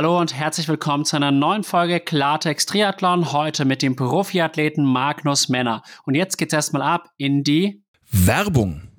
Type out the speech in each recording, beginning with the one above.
Hallo und herzlich willkommen zu einer neuen Folge Klartext Triathlon. Heute mit dem Profiathleten Magnus Männer. Und jetzt geht's erstmal ab in die Werbung.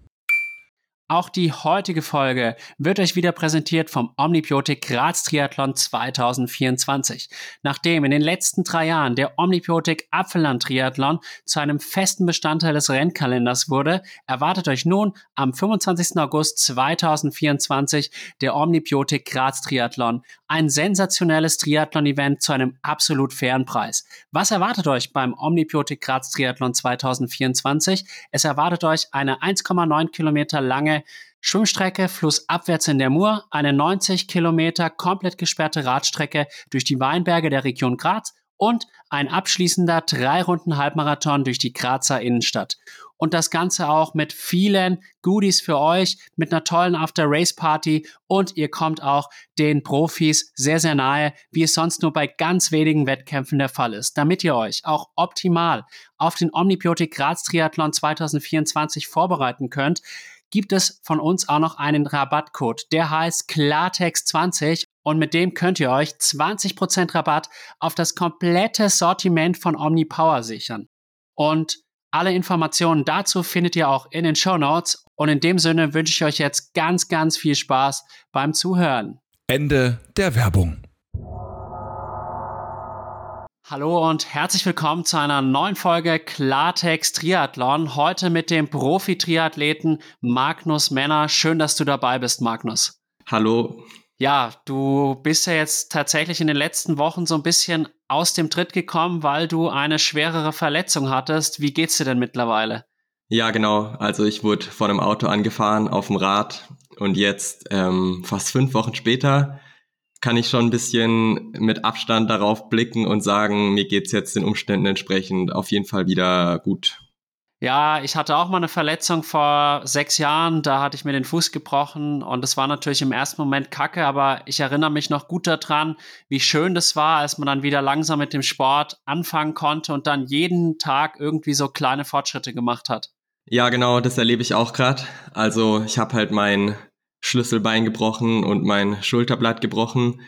Auch die heutige Folge wird euch wieder präsentiert vom Omnibiotik Graz Triathlon 2024. Nachdem in den letzten drei Jahren der Omnibiotik Apfelland Triathlon zu einem festen Bestandteil des Rennkalenders wurde, erwartet euch nun am 25. August 2024 der Omnibiotik Graz Triathlon. Ein sensationelles Triathlon-Event zu einem absolut fairen Preis. Was erwartet euch beim Omnibiotik Graz Triathlon 2024? Es erwartet euch eine 1,9 Kilometer lange Schwimmstrecke flussabwärts in der Mur, eine 90 Kilometer komplett gesperrte Radstrecke durch die Weinberge der Region Graz und ein abschließender drei Runden Halbmarathon durch die Grazer Innenstadt. Und das Ganze auch mit vielen Goodies für euch, mit einer tollen After-Race-Party und ihr kommt auch den Profis sehr, sehr nahe, wie es sonst nur bei ganz wenigen Wettkämpfen der Fall ist. Damit ihr euch auch optimal auf den Omnibiotik Graz Triathlon 2024 vorbereiten könnt, gibt es von uns auch noch einen Rabattcode. Der heißt Klartext20 und mit dem könnt ihr euch 20% Rabatt auf das komplette Sortiment von OmniPower sichern. Und alle Informationen dazu findet ihr auch in den Show Notes. Und in dem Sinne wünsche ich euch jetzt ganz, ganz viel Spaß beim Zuhören. Ende der Werbung. Hallo und herzlich willkommen zu einer neuen Folge Klartext Triathlon. Heute mit dem Profi-Triathleten Magnus Männer. Schön, dass du dabei bist, Magnus. Hallo. Ja, du bist ja jetzt tatsächlich in den letzten Wochen so ein bisschen aus dem Tritt gekommen, weil du eine schwerere Verletzung hattest. Wie geht's dir denn mittlerweile? Ja, genau. Also ich wurde von einem Auto angefahren auf dem Rad und jetzt ähm, fast fünf Wochen später kann ich schon ein bisschen mit Abstand darauf blicken und sagen, mir geht's jetzt den Umständen entsprechend auf jeden Fall wieder gut. Ja, ich hatte auch mal eine Verletzung vor sechs Jahren, da hatte ich mir den Fuß gebrochen und es war natürlich im ersten Moment kacke, aber ich erinnere mich noch gut daran, wie schön das war, als man dann wieder langsam mit dem Sport anfangen konnte und dann jeden Tag irgendwie so kleine Fortschritte gemacht hat. Ja, genau, das erlebe ich auch gerade. Also ich habe halt mein Schlüsselbein gebrochen und mein Schulterblatt gebrochen.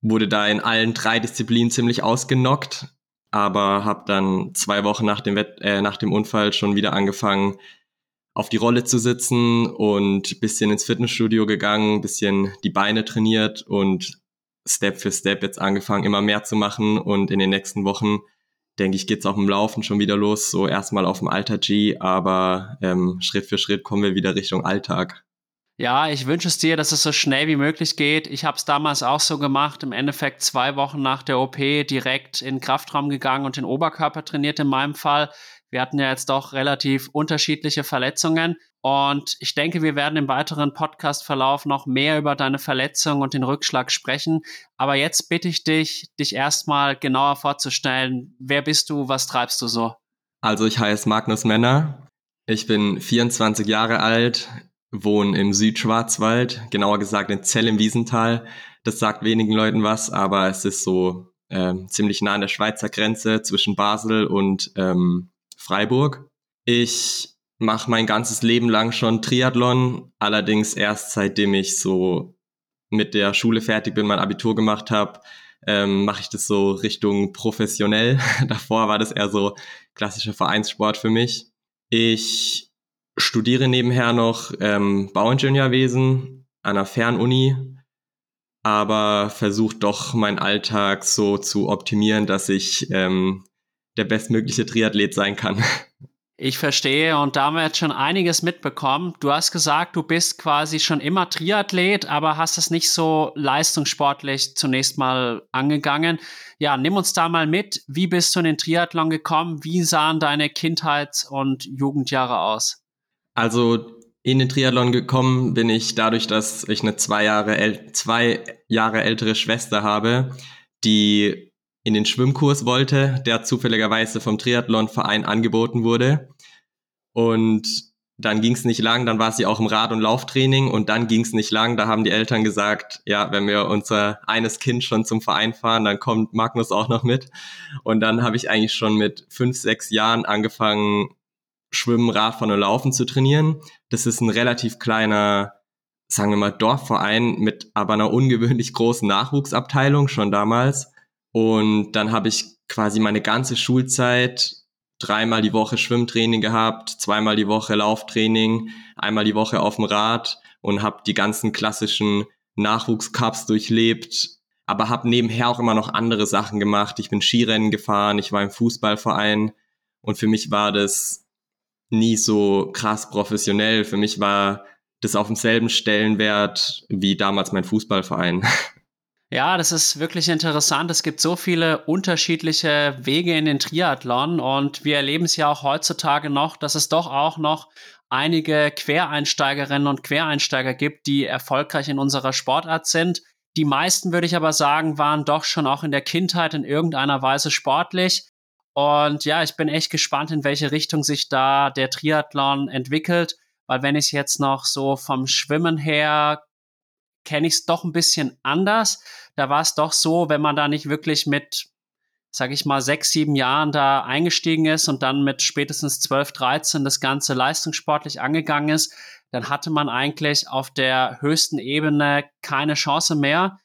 Wurde da in allen drei Disziplinen ziemlich ausgenockt, aber habe dann zwei Wochen nach dem, Wett äh, nach dem Unfall schon wieder angefangen, auf die Rolle zu sitzen und bisschen ins Fitnessstudio gegangen, bisschen die Beine trainiert und Step für Step jetzt angefangen, immer mehr zu machen und in den nächsten Wochen denke ich, geht's auch im Laufen schon wieder los, so erstmal auf dem Alter G, aber ähm, Schritt für Schritt kommen wir wieder Richtung Alltag. Ja, ich wünsche es dir, dass es so schnell wie möglich geht. Ich habe es damals auch so gemacht. Im Endeffekt zwei Wochen nach der OP direkt in den Kraftraum gegangen und den Oberkörper trainiert in meinem Fall. Wir hatten ja jetzt doch relativ unterschiedliche Verletzungen. Und ich denke, wir werden im weiteren Podcast-Verlauf noch mehr über deine Verletzung und den Rückschlag sprechen. Aber jetzt bitte ich dich, dich erstmal genauer vorzustellen. Wer bist du? Was treibst du so? Also ich heiße Magnus Männer. Ich bin 24 Jahre alt wohne im Südschwarzwald, genauer gesagt in Zell im Wiesental. Das sagt wenigen Leuten was, aber es ist so ähm, ziemlich nah an der Schweizer Grenze zwischen Basel und ähm, Freiburg. Ich mache mein ganzes Leben lang schon Triathlon, allerdings erst seitdem ich so mit der Schule fertig bin, mein Abitur gemacht habe, ähm, mache ich das so Richtung professionell. Davor war das eher so klassischer Vereinssport für mich. Ich studiere nebenher noch ähm, Bauingenieurwesen an einer Fernuni, aber versuche doch meinen Alltag so zu optimieren, dass ich ähm, der bestmögliche Triathlet sein kann. Ich verstehe und da haben wir jetzt schon einiges mitbekommen. Du hast gesagt, du bist quasi schon immer Triathlet, aber hast es nicht so leistungssportlich zunächst mal angegangen. Ja, nimm uns da mal mit. Wie bist du in den Triathlon gekommen? Wie sahen deine Kindheits- und Jugendjahre aus? Also in den Triathlon gekommen bin ich dadurch, dass ich eine zwei Jahre, zwei Jahre ältere Schwester habe, die in den Schwimmkurs wollte, der zufälligerweise vom Triathlonverein angeboten wurde. Und dann ging es nicht lang, dann war sie auch im Rad- und Lauftraining und dann ging es nicht lang, da haben die Eltern gesagt, ja, wenn wir unser eines Kind schon zum Verein fahren, dann kommt Magnus auch noch mit. Und dann habe ich eigentlich schon mit fünf, sechs Jahren angefangen, Schwimmen, Radfahren und Laufen zu trainieren. Das ist ein relativ kleiner sagen wir mal, Dorfverein mit aber einer ungewöhnlich großen Nachwuchsabteilung schon damals. Und dann habe ich quasi meine ganze Schulzeit dreimal die Woche Schwimmtraining gehabt, zweimal die Woche Lauftraining, einmal die Woche auf dem Rad und habe die ganzen klassischen Nachwuchscups durchlebt, aber habe nebenher auch immer noch andere Sachen gemacht. Ich bin Skirennen gefahren, ich war im Fußballverein und für mich war das nie so krass professionell. Für mich war das auf demselben Stellenwert wie damals mein Fußballverein. Ja, das ist wirklich interessant. Es gibt so viele unterschiedliche Wege in den Triathlon und wir erleben es ja auch heutzutage noch, dass es doch auch noch einige Quereinsteigerinnen und Quereinsteiger gibt, die erfolgreich in unserer Sportart sind. Die meisten, würde ich aber sagen, waren doch schon auch in der Kindheit in irgendeiner Weise sportlich. Und ja, ich bin echt gespannt, in welche Richtung sich da der Triathlon entwickelt, weil wenn ich es jetzt noch so vom Schwimmen her kenne ich es doch ein bisschen anders. Da war es doch so, wenn man da nicht wirklich mit, sag ich mal, sechs, sieben Jahren da eingestiegen ist und dann mit spätestens zwölf, dreizehn das Ganze leistungssportlich angegangen ist, dann hatte man eigentlich auf der höchsten Ebene keine Chance mehr.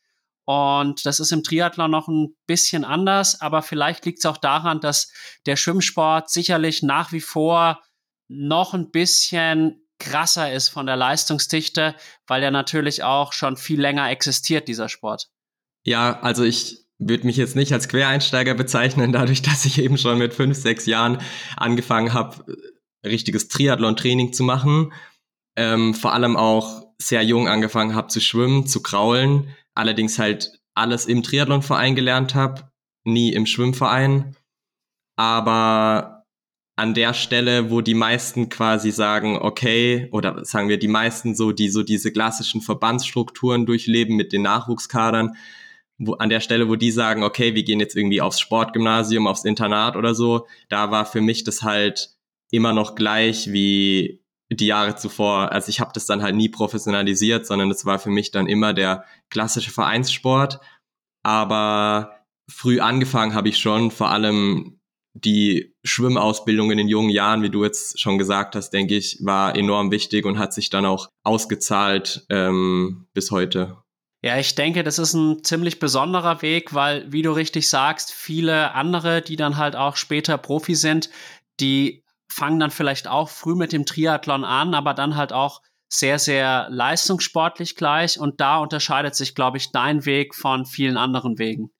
Und das ist im Triathlon noch ein bisschen anders, aber vielleicht liegt es auch daran, dass der Schwimmsport sicherlich nach wie vor noch ein bisschen krasser ist von der Leistungsdichte, weil er natürlich auch schon viel länger existiert, dieser Sport. Ja, also ich würde mich jetzt nicht als Quereinsteiger bezeichnen, dadurch, dass ich eben schon mit fünf, sechs Jahren angefangen habe, richtiges Triathlon-Training zu machen. Ähm, vor allem auch sehr jung angefangen habe zu schwimmen, zu kraulen, allerdings halt alles im Triathlonverein gelernt habe, nie im Schwimmverein. Aber an der Stelle, wo die meisten quasi sagen, okay, oder sagen wir die meisten so, die so diese klassischen Verbandsstrukturen durchleben mit den Nachwuchskadern, wo, an der Stelle, wo die sagen, okay, wir gehen jetzt irgendwie aufs Sportgymnasium, aufs Internat oder so, da war für mich das halt immer noch gleich wie die Jahre zuvor. Also ich habe das dann halt nie professionalisiert, sondern das war für mich dann immer der klassische Vereinssport. Aber früh angefangen habe ich schon, vor allem die Schwimmausbildung in den jungen Jahren, wie du jetzt schon gesagt hast, denke ich, war enorm wichtig und hat sich dann auch ausgezahlt ähm, bis heute. Ja, ich denke, das ist ein ziemlich besonderer Weg, weil, wie du richtig sagst, viele andere, die dann halt auch später Profi sind, die fangen dann vielleicht auch früh mit dem Triathlon an, aber dann halt auch sehr, sehr leistungssportlich gleich. Und da unterscheidet sich, glaube ich, dein Weg von vielen anderen Wegen.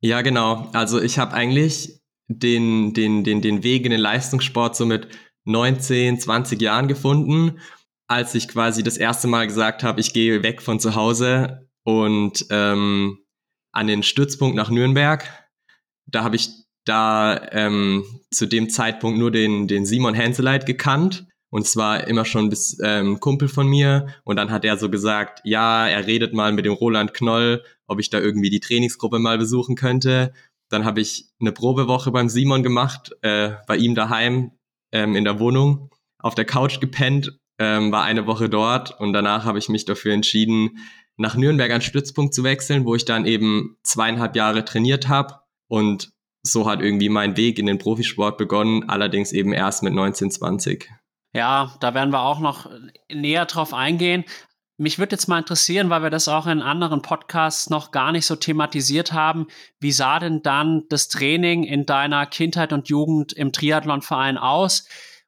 Ja, genau. Also ich habe eigentlich den, den, den, den Weg in den Leistungssport so mit 19, 20 Jahren gefunden, als ich quasi das erste Mal gesagt habe, ich gehe weg von zu Hause und ähm, an den Stützpunkt nach Nürnberg. Da habe ich da ähm, zu dem Zeitpunkt nur den, den Simon Henseleit gekannt. Und zwar immer schon bis ähm, Kumpel von mir. Und dann hat er so gesagt, ja, er redet mal mit dem Roland Knoll, ob ich da irgendwie die Trainingsgruppe mal besuchen könnte. Dann habe ich eine Probewoche beim Simon gemacht, äh, bei ihm daheim ähm, in der Wohnung, auf der Couch gepennt, ähm, war eine Woche dort und danach habe ich mich dafür entschieden, nach Nürnberg an Stützpunkt zu wechseln, wo ich dann eben zweieinhalb Jahre trainiert habe und so hat irgendwie mein Weg in den Profisport begonnen, allerdings eben erst mit 19, 20. Ja, da werden wir auch noch näher drauf eingehen. Mich würde jetzt mal interessieren, weil wir das auch in anderen Podcasts noch gar nicht so thematisiert haben. Wie sah denn dann das Training in deiner Kindheit und Jugend im Triathlonverein aus?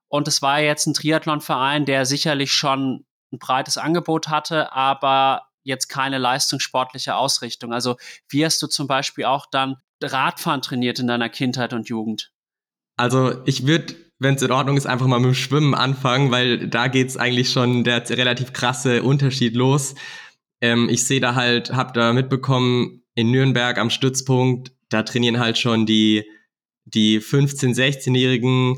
Und es war jetzt ein Triathlonverein, der sicherlich schon ein breites Angebot hatte, aber jetzt keine leistungssportliche Ausrichtung. Also wie hast du zum Beispiel auch dann Radfahren trainiert in deiner Kindheit und Jugend? Also ich würde wenn es in Ordnung ist, einfach mal mit dem Schwimmen anfangen, weil da geht's eigentlich schon der relativ krasse Unterschied los. Ähm, ich sehe da halt, hab da mitbekommen, in Nürnberg am Stützpunkt, da trainieren halt schon die, die 15-, 16-Jährigen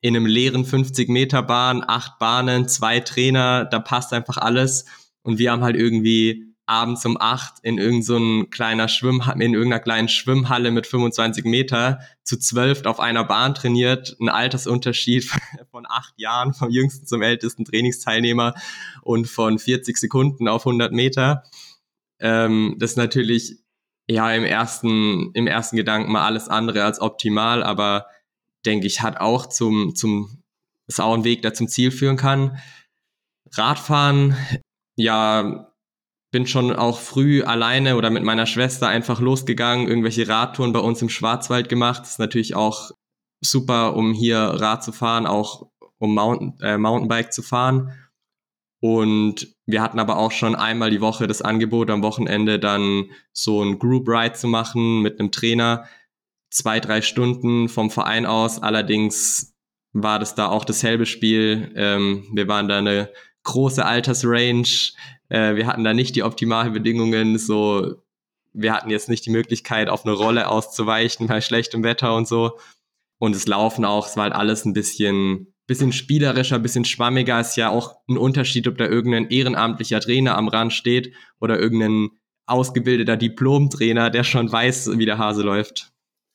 in einem leeren 50 Meter Bahn, acht Bahnen, zwei Trainer, da passt einfach alles. Und wir haben halt irgendwie abends um acht in irgendeiner kleiner Schwimm in irgendeiner kleinen Schwimmhalle mit 25 Meter zu zwölf auf einer Bahn trainiert, ein Altersunterschied von acht Jahren vom jüngsten zum ältesten Trainingsteilnehmer und von 40 Sekunden auf 100 Meter. Ähm, das ist natürlich ja im ersten im ersten Gedanken mal alles andere als optimal, aber denke ich hat auch zum zum ist auch ein Weg, der zum Ziel führen kann. Radfahren ja, bin schon auch früh alleine oder mit meiner Schwester einfach losgegangen, irgendwelche Radtouren bei uns im Schwarzwald gemacht. Das ist natürlich auch super, um hier Rad zu fahren, auch um Mountain, äh, Mountainbike zu fahren. Und wir hatten aber auch schon einmal die Woche das Angebot, am Wochenende dann so ein Group Ride zu machen mit einem Trainer. Zwei, drei Stunden vom Verein aus. Allerdings war das da auch dasselbe Spiel. Ähm, wir waren da eine große Altersrange. Äh, wir hatten da nicht die optimalen Bedingungen. So, wir hatten jetzt nicht die Möglichkeit, auf eine Rolle auszuweichen bei schlechtem Wetter und so. Und das Laufen auch, es war halt alles ein bisschen, bisschen spielerischer, bisschen schwammiger. Ist ja auch ein Unterschied, ob da irgendein ehrenamtlicher Trainer am Rand steht oder irgendein ausgebildeter Diplomtrainer, der schon weiß, wie der Hase läuft.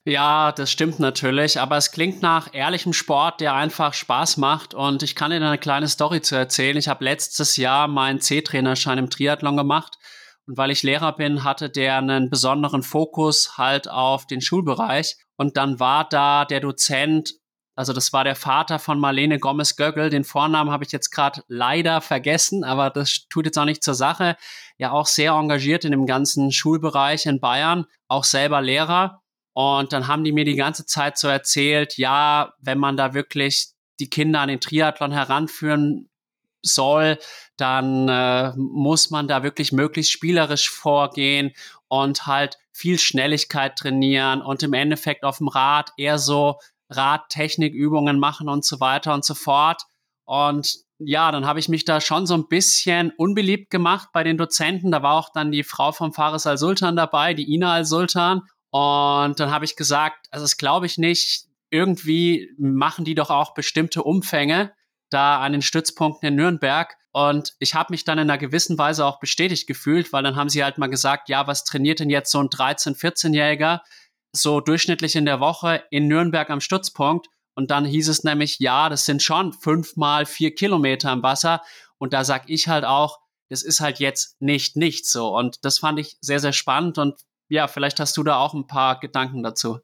Ja, das stimmt natürlich, aber es klingt nach ehrlichem Sport, der einfach Spaß macht. Und ich kann dir eine kleine Story zu erzählen. Ich habe letztes Jahr meinen C-Trainerschein im Triathlon gemacht. Und weil ich Lehrer bin, hatte der einen besonderen Fokus halt auf den Schulbereich. Und dann war da der Dozent, also das war der Vater von Marlene Gomez-Göggel. Den Vornamen habe ich jetzt gerade leider vergessen, aber das tut jetzt auch nicht zur Sache. Ja, auch sehr engagiert in dem ganzen Schulbereich in Bayern, auch selber Lehrer. Und dann haben die mir die ganze Zeit so erzählt, ja, wenn man da wirklich die Kinder an den Triathlon heranführen soll, dann äh, muss man da wirklich möglichst spielerisch vorgehen und halt viel Schnelligkeit trainieren und im Endeffekt auf dem Rad eher so Radtechnikübungen machen und so weiter und so fort. Und ja, dann habe ich mich da schon so ein bisschen unbeliebt gemacht bei den Dozenten. Da war auch dann die Frau vom Fares al-Sultan dabei, die Ina al-Sultan. Und dann habe ich gesagt, also das glaube ich nicht. Irgendwie machen die doch auch bestimmte Umfänge da an den Stützpunkten in Nürnberg. Und ich habe mich dann in einer gewissen Weise auch bestätigt gefühlt, weil dann haben sie halt mal gesagt, ja, was trainiert denn jetzt so ein 13-, 14-Jähriger so durchschnittlich in der Woche in Nürnberg am Stützpunkt? Und dann hieß es nämlich, ja, das sind schon fünf mal vier Kilometer im Wasser. Und da sag ich halt auch, das ist halt jetzt nicht nichts so. Und das fand ich sehr, sehr spannend und ja, vielleicht hast du da auch ein paar Gedanken dazu.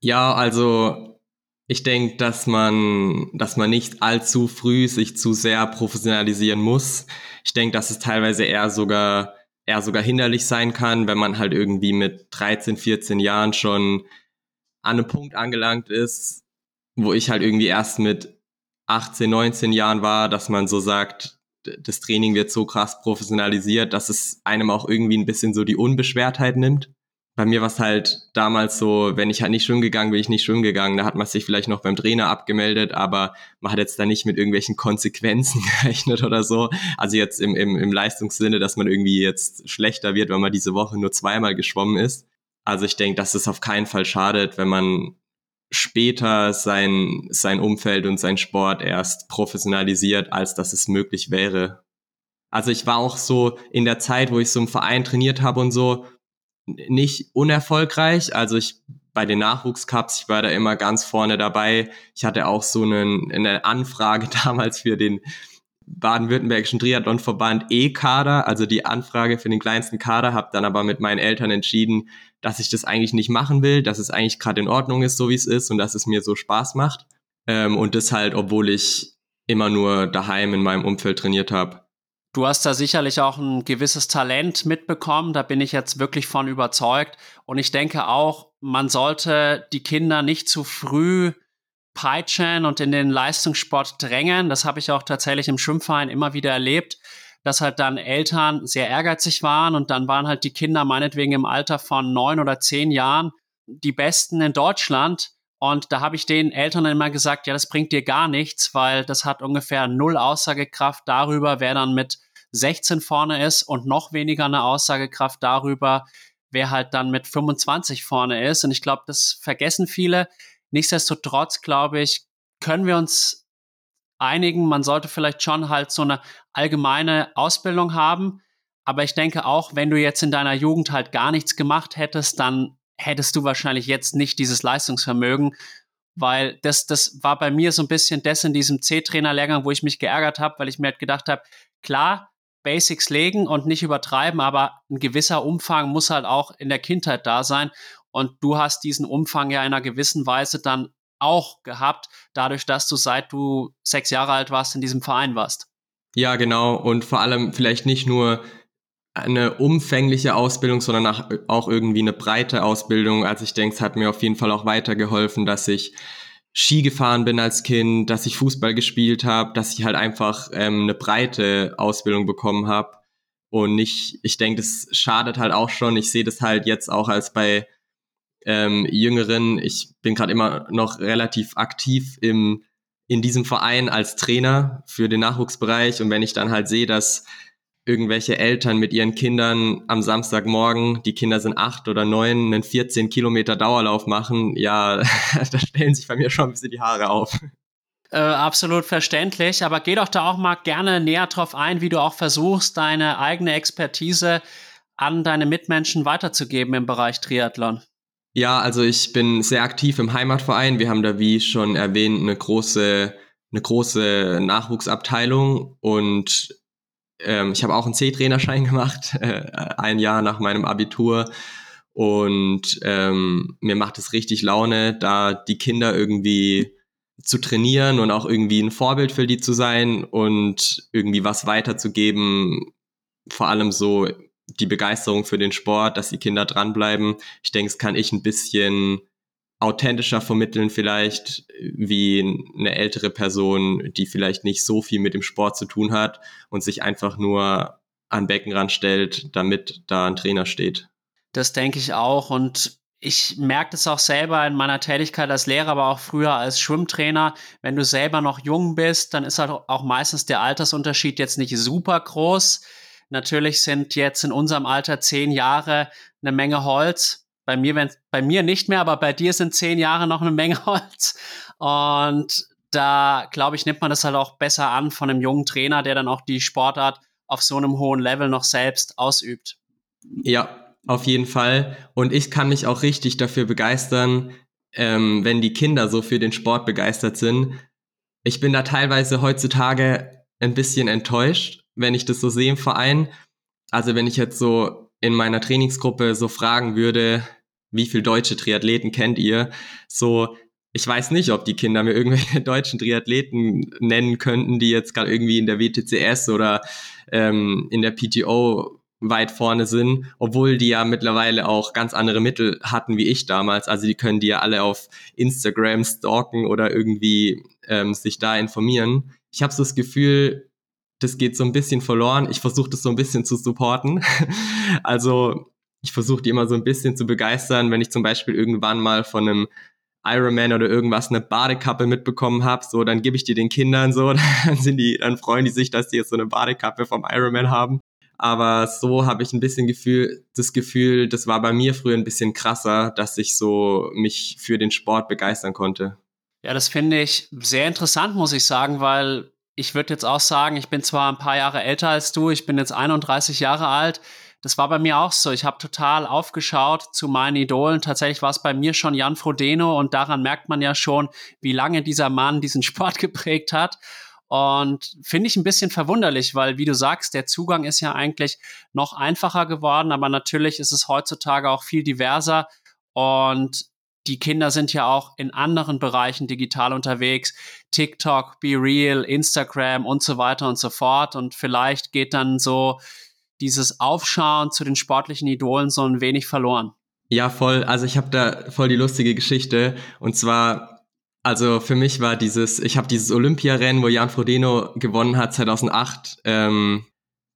Ja, also ich denke, dass man, dass man nicht allzu früh sich zu sehr professionalisieren muss. Ich denke, dass es teilweise eher sogar, eher sogar hinderlich sein kann, wenn man halt irgendwie mit 13, 14 Jahren schon an einem Punkt angelangt ist, wo ich halt irgendwie erst mit 18, 19 Jahren war, dass man so sagt, das Training wird so krass professionalisiert, dass es einem auch irgendwie ein bisschen so die Unbeschwertheit nimmt. Bei mir war es halt damals so, wenn ich halt nicht schwimmen gegangen bin, ich nicht schwimmen gegangen. Da hat man sich vielleicht noch beim Trainer abgemeldet, aber man hat jetzt da nicht mit irgendwelchen Konsequenzen gerechnet oder so. Also jetzt im, im, im Leistungssinne, dass man irgendwie jetzt schlechter wird, wenn man diese Woche nur zweimal geschwommen ist. Also ich denke, dass es auf keinen Fall schadet, wenn man später sein, sein Umfeld und sein Sport erst professionalisiert, als dass es möglich wäre. Also ich war auch so in der Zeit, wo ich so im Verein trainiert habe und so, nicht unerfolgreich. Also ich bei den Nachwuchscups, ich war da immer ganz vorne dabei. Ich hatte auch so einen, eine Anfrage damals für den baden-württembergischen Triathlonverband E-Kader, also die Anfrage für den kleinsten Kader, habe dann aber mit meinen Eltern entschieden, dass ich das eigentlich nicht machen will, dass es eigentlich gerade in Ordnung ist, so wie es ist und dass es mir so Spaß macht. Ähm, und das halt, obwohl ich immer nur daheim in meinem Umfeld trainiert habe. Du hast da sicherlich auch ein gewisses Talent mitbekommen, da bin ich jetzt wirklich von überzeugt. Und ich denke auch, man sollte die Kinder nicht zu früh peitschen und in den Leistungssport drängen. Das habe ich auch tatsächlich im Schwimmverein immer wieder erlebt, dass halt dann Eltern sehr ehrgeizig waren und dann waren halt die Kinder meinetwegen im Alter von neun oder zehn Jahren die Besten in Deutschland. Und da habe ich den Eltern immer gesagt, ja, das bringt dir gar nichts, weil das hat ungefähr null Aussagekraft darüber, wer dann mit 16 vorne ist und noch weniger eine Aussagekraft darüber, wer halt dann mit 25 vorne ist. Und ich glaube, das vergessen viele. Nichtsdestotrotz, glaube ich, können wir uns einigen, man sollte vielleicht schon halt so eine allgemeine Ausbildung haben. Aber ich denke auch, wenn du jetzt in deiner Jugend halt gar nichts gemacht hättest, dann hättest du wahrscheinlich jetzt nicht dieses Leistungsvermögen, weil das, das war bei mir so ein bisschen das in diesem C-Trainer-Lehrgang, wo ich mich geärgert habe, weil ich mir halt gedacht habe, klar, Basics legen und nicht übertreiben, aber ein gewisser Umfang muss halt auch in der Kindheit da sein. Und du hast diesen Umfang ja in einer gewissen Weise dann auch gehabt, dadurch, dass du seit du sechs Jahre alt warst in diesem Verein warst. Ja, genau. Und vor allem vielleicht nicht nur eine umfängliche Ausbildung, sondern auch irgendwie eine breite Ausbildung. Also ich denke, es hat mir auf jeden Fall auch weitergeholfen, dass ich Ski gefahren bin als Kind, dass ich Fußball gespielt habe, dass ich halt einfach ähm, eine breite Ausbildung bekommen habe. Und nicht, ich denke, das schadet halt auch schon. Ich sehe das halt jetzt auch als bei ähm, Jüngeren. Ich bin gerade immer noch relativ aktiv im in diesem Verein als Trainer für den Nachwuchsbereich. Und wenn ich dann halt sehe, dass irgendwelche Eltern mit ihren Kindern am Samstagmorgen, die Kinder sind acht oder neun, einen 14 Kilometer Dauerlauf machen, ja, da stellen sich bei mir schon ein bisschen die Haare auf. Äh, absolut verständlich, aber geh doch da auch mal gerne näher drauf ein, wie du auch versuchst, deine eigene Expertise an deine Mitmenschen weiterzugeben im Bereich Triathlon. Ja, also ich bin sehr aktiv im Heimatverein. Wir haben da, wie schon erwähnt, eine große, eine große Nachwuchsabteilung und ähm, ich habe auch einen C-Trainerschein gemacht, äh, ein Jahr nach meinem Abitur. Und ähm, mir macht es richtig Laune, da die Kinder irgendwie zu trainieren und auch irgendwie ein Vorbild für die zu sein und irgendwie was weiterzugeben. Vor allem so die Begeisterung für den Sport, dass die Kinder dranbleiben. Ich denke, es kann ich ein bisschen authentischer vermitteln vielleicht wie eine ältere Person, die vielleicht nicht so viel mit dem Sport zu tun hat und sich einfach nur an Beckenrand stellt, damit da ein Trainer steht. Das denke ich auch und ich merke das auch selber in meiner Tätigkeit als Lehrer, aber auch früher als Schwimmtrainer. Wenn du selber noch jung bist, dann ist halt auch meistens der Altersunterschied jetzt nicht super groß. Natürlich sind jetzt in unserem Alter zehn Jahre eine Menge Holz. Bei mir, wenn, bei mir nicht mehr, aber bei dir sind zehn Jahre noch eine Menge Holz. Und da, glaube ich, nimmt man das halt auch besser an von einem jungen Trainer, der dann auch die Sportart auf so einem hohen Level noch selbst ausübt. Ja, auf jeden Fall. Und ich kann mich auch richtig dafür begeistern, ähm, wenn die Kinder so für den Sport begeistert sind. Ich bin da teilweise heutzutage ein bisschen enttäuscht, wenn ich das so sehe im Verein. Also wenn ich jetzt so in meiner Trainingsgruppe so fragen würde, wie viele deutsche Triathleten kennt ihr? So, ich weiß nicht, ob die Kinder mir irgendwelche deutschen Triathleten nennen könnten, die jetzt gerade irgendwie in der WTCS oder ähm, in der PTO weit vorne sind, obwohl die ja mittlerweile auch ganz andere Mittel hatten wie ich damals. Also die können die ja alle auf Instagram stalken oder irgendwie ähm, sich da informieren. Ich habe so das Gefühl, das geht so ein bisschen verloren. Ich versuche das so ein bisschen zu supporten. also ich versuche die immer so ein bisschen zu begeistern, wenn ich zum Beispiel irgendwann mal von einem Ironman oder irgendwas eine Badekappe mitbekommen habe, so dann gebe ich die den Kindern so, dann sind die, dann freuen die sich, dass die jetzt so eine Badekappe vom Ironman haben. Aber so habe ich ein bisschen Gefühl, das Gefühl, das war bei mir früher ein bisschen krasser, dass ich so mich für den Sport begeistern konnte. Ja, das finde ich sehr interessant, muss ich sagen, weil ich würde jetzt auch sagen, ich bin zwar ein paar Jahre älter als du, ich bin jetzt 31 Jahre alt. Das war bei mir auch so. Ich habe total aufgeschaut zu meinen Idolen. Tatsächlich war es bei mir schon Jan Frodeno und daran merkt man ja schon, wie lange dieser Mann diesen Sport geprägt hat. Und finde ich ein bisschen verwunderlich, weil, wie du sagst, der Zugang ist ja eigentlich noch einfacher geworden, aber natürlich ist es heutzutage auch viel diverser. Und die Kinder sind ja auch in anderen Bereichen digital unterwegs. TikTok, Be Real, Instagram und so weiter und so fort. Und vielleicht geht dann so dieses Aufschauen zu den sportlichen Idolen so ein wenig verloren. Ja, voll. Also ich habe da voll die lustige Geschichte. Und zwar, also für mich war dieses, ich habe dieses Olympiarennen, wo Jan Frodeno gewonnen hat 2008, ähm,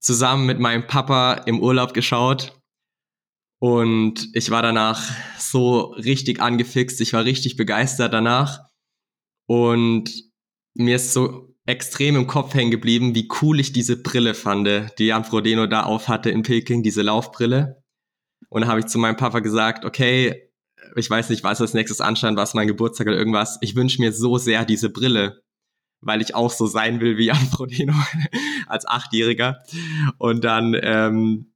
zusammen mit meinem Papa im Urlaub geschaut. Und ich war danach so richtig angefixt, ich war richtig begeistert danach. Und mir ist so extrem im Kopf hängen geblieben, wie cool ich diese Brille fand, die Jan Frodeno da auf hatte in Peking, diese Laufbrille. Und da habe ich zu meinem Papa gesagt, okay, ich weiß nicht, was als nächstes anstand, was mein Geburtstag oder irgendwas. Ich wünsche mir so sehr diese Brille, weil ich auch so sein will wie Jan Frodeno als Achtjähriger. Und dann ähm,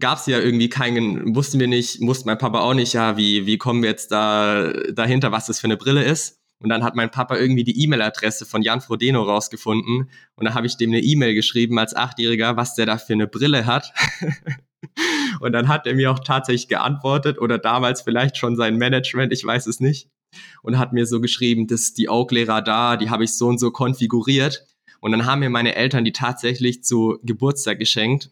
gab es ja irgendwie keinen, wussten wir nicht, wusste mein Papa auch nicht, ja, wie, wie kommen wir jetzt da dahinter, was das für eine Brille ist. Und dann hat mein Papa irgendwie die E-Mail-Adresse von Jan Frodeno rausgefunden. Und da habe ich dem eine E-Mail geschrieben als Achtjähriger, was der da für eine Brille hat. und dann hat er mir auch tatsächlich geantwortet oder damals vielleicht schon sein Management, ich weiß es nicht. Und hat mir so geschrieben, dass die Oakley Radar, die habe ich so und so konfiguriert. Und dann haben mir meine Eltern die tatsächlich zu Geburtstag geschenkt.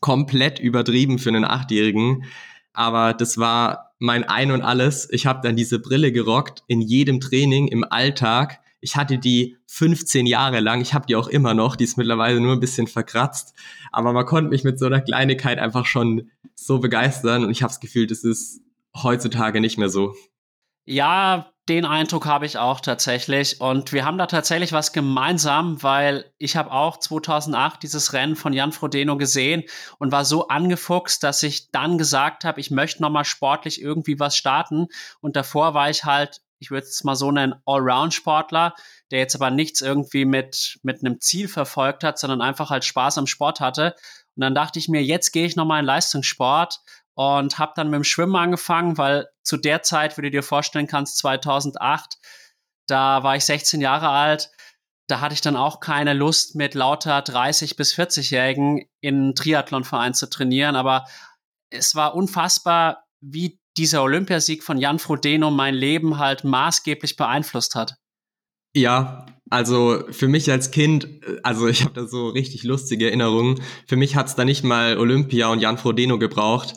Komplett übertrieben für einen Achtjährigen. Aber das war mein Ein und Alles. Ich habe dann diese Brille gerockt in jedem Training, im Alltag. Ich hatte die 15 Jahre lang. Ich habe die auch immer noch. Die ist mittlerweile nur ein bisschen verkratzt. Aber man konnte mich mit so einer Kleinigkeit einfach schon so begeistern. Und ich habe das Gefühl, das ist heutzutage nicht mehr so. Ja, den Eindruck habe ich auch tatsächlich. Und wir haben da tatsächlich was gemeinsam, weil ich habe auch 2008 dieses Rennen von Jan Frodeno gesehen und war so angefuchst, dass ich dann gesagt habe, ich möchte nochmal sportlich irgendwie was starten. Und davor war ich halt, ich würde es mal so nennen, Allround-Sportler, der jetzt aber nichts irgendwie mit, mit einem Ziel verfolgt hat, sondern einfach halt Spaß am Sport hatte. Und dann dachte ich mir, jetzt gehe ich nochmal in Leistungssport und habe dann mit dem Schwimmen angefangen, weil zu der Zeit, wie du dir vorstellen kannst, 2008, da war ich 16 Jahre alt, da hatte ich dann auch keine Lust, mit lauter 30 bis 40-Jährigen in Triathlonverein zu trainieren, aber es war unfassbar, wie dieser Olympiasieg von Jan Frodeno mein Leben halt maßgeblich beeinflusst hat. Ja, also für mich als Kind, also ich habe da so richtig lustige Erinnerungen. Für mich hat's da nicht mal Olympia und Jan Frodeno gebraucht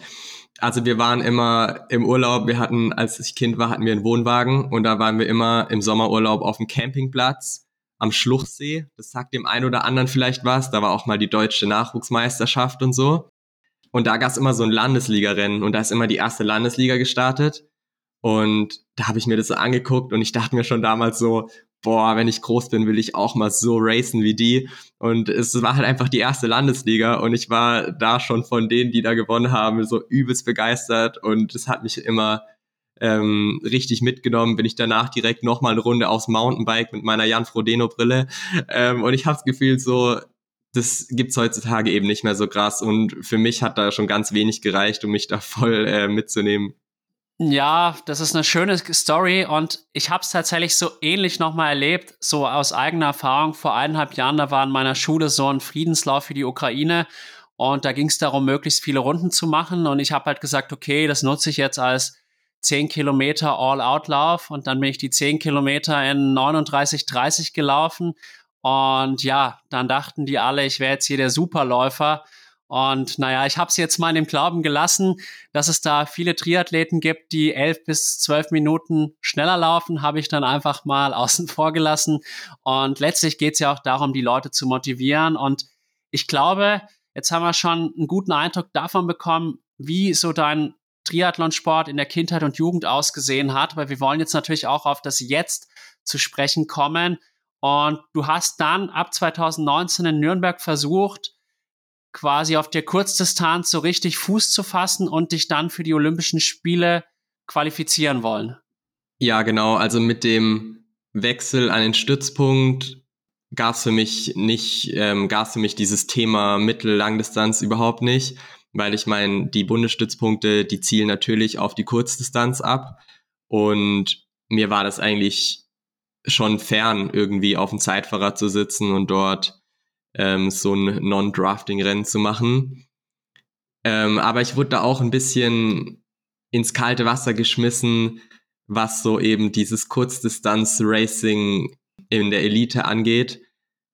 also wir waren immer im Urlaub, wir hatten, als ich Kind war, hatten wir einen Wohnwagen und da waren wir immer im Sommerurlaub auf dem Campingplatz am Schluchsee. Das sagt dem einen oder anderen vielleicht was. Da war auch mal die deutsche Nachwuchsmeisterschaft und so. Und da gab es immer so ein Landesligarennen und da ist immer die erste Landesliga gestartet. Und da habe ich mir das so angeguckt und ich dachte mir schon damals so, boah, wenn ich groß bin, will ich auch mal so racen wie die. Und es war halt einfach die erste Landesliga und ich war da schon von denen, die da gewonnen haben, so übelst begeistert und es hat mich immer ähm, richtig mitgenommen. Bin ich danach direkt nochmal eine Runde aufs Mountainbike mit meiner Jan Frodeno Brille ähm, und ich habe das Gefühl so, das gibt's heutzutage eben nicht mehr so krass und für mich hat da schon ganz wenig gereicht, um mich da voll äh, mitzunehmen. Ja, das ist eine schöne Story und ich habe es tatsächlich so ähnlich nochmal erlebt, so aus eigener Erfahrung. Vor eineinhalb Jahren, da war in meiner Schule so ein Friedenslauf für die Ukraine und da ging es darum, möglichst viele Runden zu machen und ich habe halt gesagt, okay, das nutze ich jetzt als 10 Kilometer All-Out-Lauf und dann bin ich die 10 Kilometer in 39,30 gelaufen und ja, dann dachten die alle, ich wäre jetzt hier der Superläufer und naja, ich habe es jetzt mal in dem Glauben gelassen, dass es da viele Triathleten gibt, die elf bis zwölf Minuten schneller laufen, habe ich dann einfach mal außen vor gelassen. Und letztlich geht es ja auch darum, die Leute zu motivieren. Und ich glaube, jetzt haben wir schon einen guten Eindruck davon bekommen, wie so dein Triathlonsport in der Kindheit und Jugend ausgesehen hat, weil wir wollen jetzt natürlich auch auf das Jetzt zu sprechen kommen. Und du hast dann ab 2019 in Nürnberg versucht, quasi auf der Kurzdistanz so richtig Fuß zu fassen und dich dann für die Olympischen Spiele qualifizieren wollen. Ja, genau. Also mit dem Wechsel an den Stützpunkt gab es für mich nicht, ähm, gab es für mich dieses Thema Mittel-Langdistanz überhaupt nicht, weil ich meine, die Bundesstützpunkte, die zielen natürlich auf die Kurzdistanz ab und mir war das eigentlich schon fern, irgendwie auf dem Zeitfahrrad zu sitzen und dort ähm, so ein Non-Drafting-Rennen zu machen. Ähm, aber ich wurde da auch ein bisschen ins kalte Wasser geschmissen, was so eben dieses Kurzdistanz-Racing in der Elite angeht,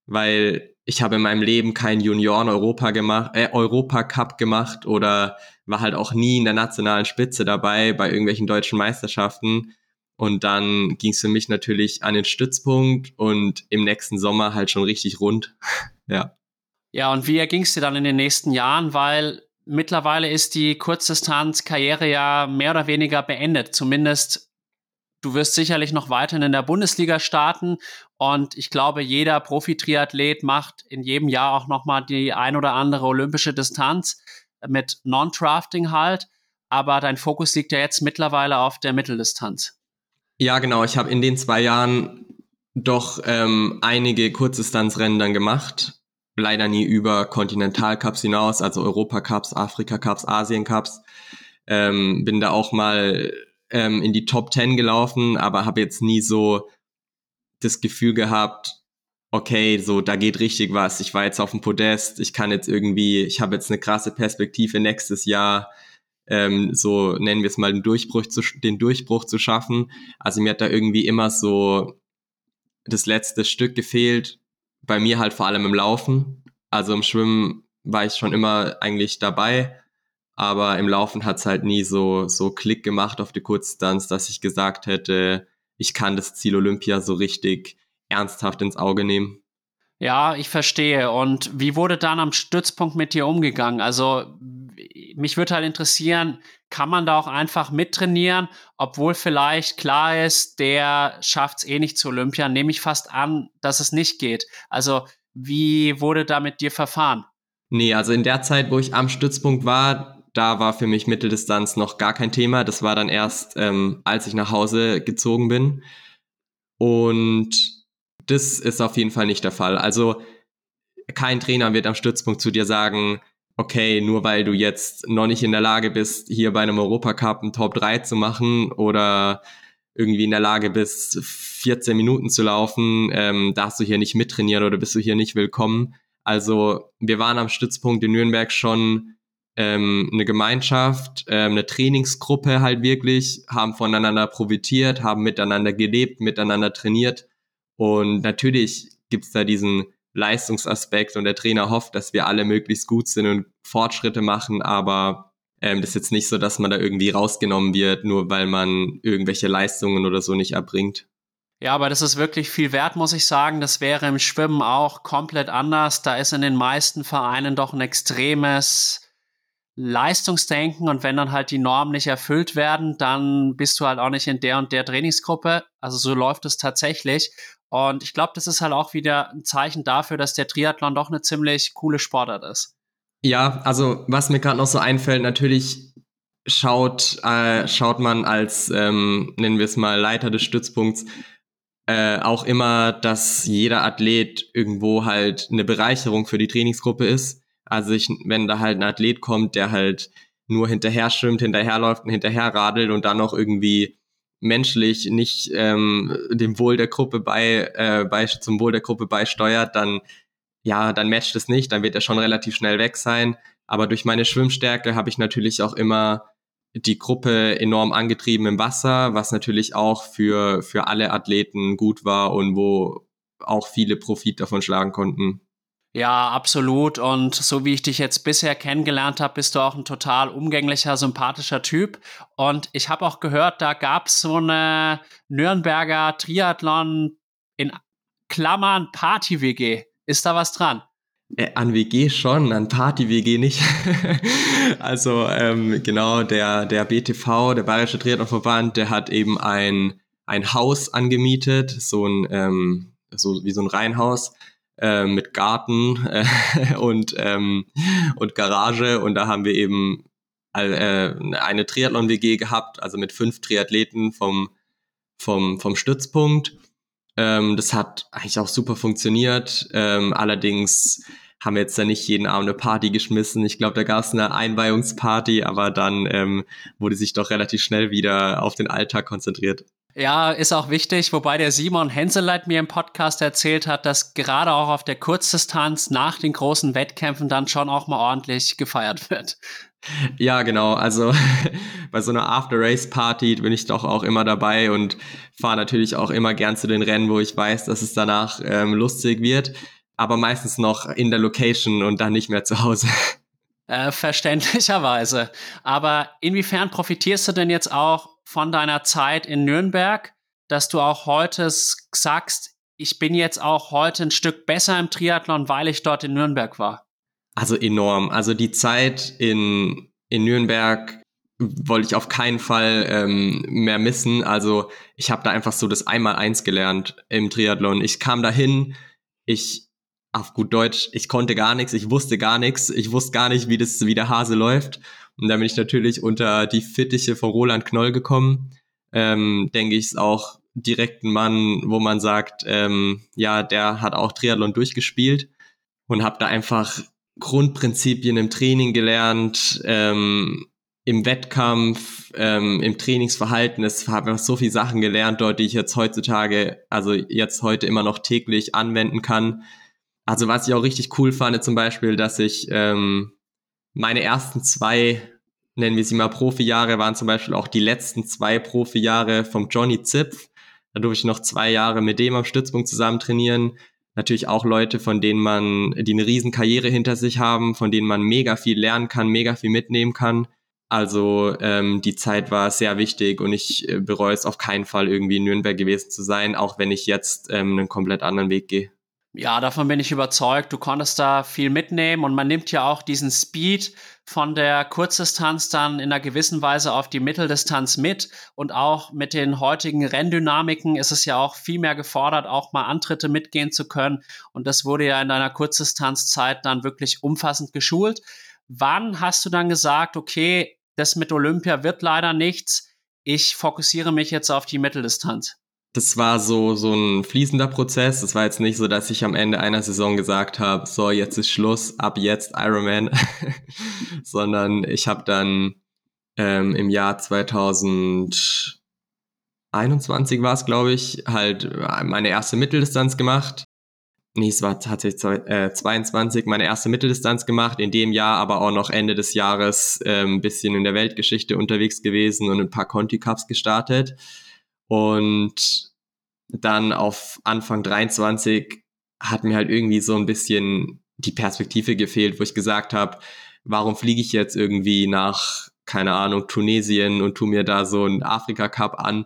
weil ich habe in meinem Leben keinen Junioren-Europa gemacht, äh, Europa-Cup gemacht oder war halt auch nie in der nationalen Spitze dabei bei irgendwelchen deutschen Meisterschaften. Und dann ging es für mich natürlich an den Stützpunkt und im nächsten Sommer halt schon richtig rund. Ja. Ja, und wie erging es dir dann in den nächsten Jahren? Weil mittlerweile ist die Kurzdistanz-Karriere ja mehr oder weniger beendet. Zumindest du wirst sicherlich noch weiterhin in der Bundesliga starten. Und ich glaube, jeder Profi-Triathlet macht in jedem Jahr auch nochmal die ein oder andere olympische Distanz mit Non-Drafting halt. Aber dein Fokus liegt ja jetzt mittlerweile auf der Mitteldistanz. Ja, genau. Ich habe in den zwei Jahren doch ähm, einige Kurzdistanzrennen dann gemacht. Leider nie über Kontinentalcups hinaus, also Europacups, Afrika-Cups, Asien-Cups. Ähm, bin da auch mal ähm, in die Top 10 gelaufen, aber habe jetzt nie so das Gefühl gehabt, okay, so da geht richtig was. Ich war jetzt auf dem Podest, ich kann jetzt irgendwie, ich habe jetzt eine krasse Perspektive nächstes Jahr ähm, so nennen wir es mal, den Durchbruch, zu, den Durchbruch zu schaffen. Also mir hat da irgendwie immer so das letzte Stück gefehlt, bei mir halt vor allem im Laufen. Also im Schwimmen war ich schon immer eigentlich dabei, aber im Laufen hat's halt nie so, so Klick gemacht auf die Kurzdistanz, dass ich gesagt hätte, ich kann das Ziel Olympia so richtig ernsthaft ins Auge nehmen. Ja, ich verstehe. Und wie wurde dann am Stützpunkt mit dir umgegangen? Also mich würde halt interessieren, kann man da auch einfach mittrainieren, obwohl vielleicht klar ist, der schafft es eh nicht zu Olympia, nehme ich fast an, dass es nicht geht. Also wie wurde da mit dir verfahren? Nee, also in der Zeit, wo ich am Stützpunkt war, da war für mich Mitteldistanz noch gar kein Thema. Das war dann erst, ähm, als ich nach Hause gezogen bin. Und das ist auf jeden Fall nicht der Fall. Also kein Trainer wird am Stützpunkt zu dir sagen, okay, nur weil du jetzt noch nicht in der Lage bist, hier bei einem Europacup einen Top 3 zu machen oder irgendwie in der Lage bist, 14 Minuten zu laufen, ähm, darfst du hier nicht mittrainieren oder bist du hier nicht willkommen. Also wir waren am Stützpunkt in Nürnberg schon ähm, eine Gemeinschaft, ähm, eine Trainingsgruppe halt wirklich, haben voneinander profitiert, haben miteinander gelebt, miteinander trainiert. Und natürlich gibt's da diesen Leistungsaspekt und der Trainer hofft, dass wir alle möglichst gut sind und Fortschritte machen, aber ähm, das ist jetzt nicht so, dass man da irgendwie rausgenommen wird, nur weil man irgendwelche Leistungen oder so nicht erbringt. Ja, aber das ist wirklich viel wert, muss ich sagen. Das wäre im Schwimmen auch komplett anders. Da ist in den meisten Vereinen doch ein extremes Leistungsdenken und wenn dann halt die Normen nicht erfüllt werden, dann bist du halt auch nicht in der und der Trainingsgruppe. Also so läuft es tatsächlich. Und ich glaube, das ist halt auch wieder ein Zeichen dafür, dass der Triathlon doch eine ziemlich coole Sportart ist. Ja, also was mir gerade noch so einfällt, natürlich schaut, äh, schaut man als, ähm, nennen wir es mal, Leiter des Stützpunkts, äh, auch immer, dass jeder Athlet irgendwo halt eine Bereicherung für die Trainingsgruppe ist. Also ich, wenn da halt ein Athlet kommt, der halt nur hinterher schwimmt, hinterherläuft und hinterher radelt und dann noch irgendwie menschlich nicht ähm, dem Wohl der Gruppe bei, äh, bei zum Wohl der Gruppe beisteuert, dann ja, dann matcht es nicht, dann wird er schon relativ schnell weg sein. Aber durch meine Schwimmstärke habe ich natürlich auch immer die Gruppe enorm angetrieben im Wasser, was natürlich auch für, für alle Athleten gut war und wo auch viele Profit davon schlagen konnten. Ja, absolut. Und so wie ich dich jetzt bisher kennengelernt habe, bist du auch ein total umgänglicher, sympathischer Typ. Und ich habe auch gehört, da gab es so eine Nürnberger Triathlon in Klammern Party-WG. Ist da was dran? Äh, an WG schon, an Party-WG nicht. also ähm, genau, der, der BTV, der Bayerische Triathlonverband, der hat eben ein, ein Haus angemietet, so ein, ähm, so wie so ein Reihenhaus äh, mit Garten äh, und, ähm, und Garage und da haben wir eben äh, eine Triathlon-WG gehabt, also mit fünf Triathleten vom, vom, vom Stützpunkt. Ähm, das hat eigentlich auch super funktioniert. Ähm, allerdings haben wir jetzt da nicht jeden Abend eine Party geschmissen. Ich glaube, da gab es eine Einweihungsparty, aber dann ähm, wurde sich doch relativ schnell wieder auf den Alltag konzentriert. Ja, ist auch wichtig, wobei der Simon Henseleit mir im Podcast erzählt hat, dass gerade auch auf der Kurzdistanz nach den großen Wettkämpfen dann schon auch mal ordentlich gefeiert wird. Ja, genau. Also bei so einer After-Race-Party bin ich doch auch immer dabei und fahre natürlich auch immer gern zu den Rennen, wo ich weiß, dass es danach ähm, lustig wird, aber meistens noch in der Location und dann nicht mehr zu Hause. Äh, verständlicherweise. Aber inwiefern profitierst du denn jetzt auch von deiner Zeit in Nürnberg, dass du auch heute sagst, ich bin jetzt auch heute ein Stück besser im Triathlon, weil ich dort in Nürnberg war? Also enorm. Also die Zeit in, in Nürnberg wollte ich auf keinen Fall ähm, mehr missen. Also ich habe da einfach so das Einmal-Eins gelernt im Triathlon. Ich kam dahin, ich auf gut Deutsch, ich konnte gar nichts, ich wusste gar nichts, ich wusste gar nicht, wie das, wie der Hase läuft. Und da bin ich natürlich unter die Fittiche von Roland Knoll gekommen. Ähm, denke ich, ist auch direkt ein Mann, wo man sagt, ähm, ja, der hat auch Triathlon durchgespielt und habe da einfach Grundprinzipien im Training gelernt, ähm, im Wettkampf, ähm, im Trainingsverhalten. Es habe einfach so viele Sachen gelernt dort, die ich jetzt heutzutage, also jetzt heute immer noch täglich anwenden kann. Also was ich auch richtig cool fand, zum Beispiel, dass ich ähm, meine ersten zwei, nennen wir sie mal Profi-Jahre, waren zum Beispiel auch die letzten zwei Profi-Jahre vom Johnny Zipf. Da durfte ich noch zwei Jahre mit dem am Stützpunkt zusammen trainieren. natürlich auch Leute, von denen man, die eine riesen Karriere hinter sich haben, von denen man mega viel lernen kann, mega viel mitnehmen kann. Also ähm, die Zeit war sehr wichtig und ich äh, bereue es auf keinen Fall, irgendwie in Nürnberg gewesen zu sein, auch wenn ich jetzt ähm, einen komplett anderen Weg gehe. Ja, davon bin ich überzeugt. Du konntest da viel mitnehmen und man nimmt ja auch diesen Speed von der Kurzdistanz dann in einer gewissen Weise auf die Mitteldistanz mit und auch mit den heutigen Renndynamiken ist es ja auch viel mehr gefordert, auch mal Antritte mitgehen zu können und das wurde ja in deiner Kurzdistanzzeit dann wirklich umfassend geschult. Wann hast du dann gesagt, okay, das mit Olympia wird leider nichts, ich fokussiere mich jetzt auf die Mitteldistanz? Das war so, so ein fließender Prozess. Das war jetzt nicht so, dass ich am Ende einer Saison gesagt habe, so, jetzt ist Schluss, ab jetzt Ironman, sondern ich habe dann ähm, im Jahr 2021 war es, glaube ich, halt meine erste Mitteldistanz gemacht. Nee, es war tatsächlich äh, 22, meine erste Mitteldistanz gemacht, in dem Jahr aber auch noch Ende des Jahres äh, ein bisschen in der Weltgeschichte unterwegs gewesen und ein paar Conti Cups gestartet. Und dann auf Anfang 23 hat mir halt irgendwie so ein bisschen die Perspektive gefehlt, wo ich gesagt habe, warum fliege ich jetzt irgendwie nach, keine Ahnung, Tunesien und tu mir da so einen Afrika Cup an?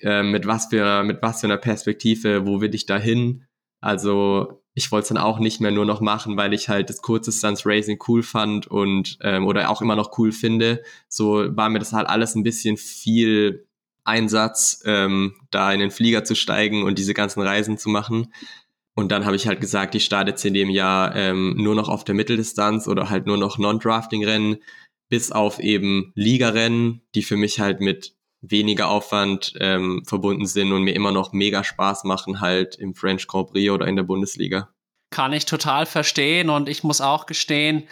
Äh, mit was für mit was für einer Perspektive, wo will ich da hin? Also ich wollte es dann auch nicht mehr nur noch machen, weil ich halt das Kurzdistanz Racing cool fand und ähm, oder auch immer noch cool finde. So war mir das halt alles ein bisschen viel Einsatz, ähm, da in den Flieger zu steigen und diese ganzen Reisen zu machen. Und dann habe ich halt gesagt, ich starte jetzt in dem Jahr ähm, nur noch auf der Mitteldistanz oder halt nur noch Non-Drafting-Rennen, bis auf eben Ligarennen, die für mich halt mit weniger Aufwand ähm, verbunden sind und mir immer noch mega Spaß machen, halt im French Grand Prix oder in der Bundesliga. Kann ich total verstehen und ich muss auch gestehen,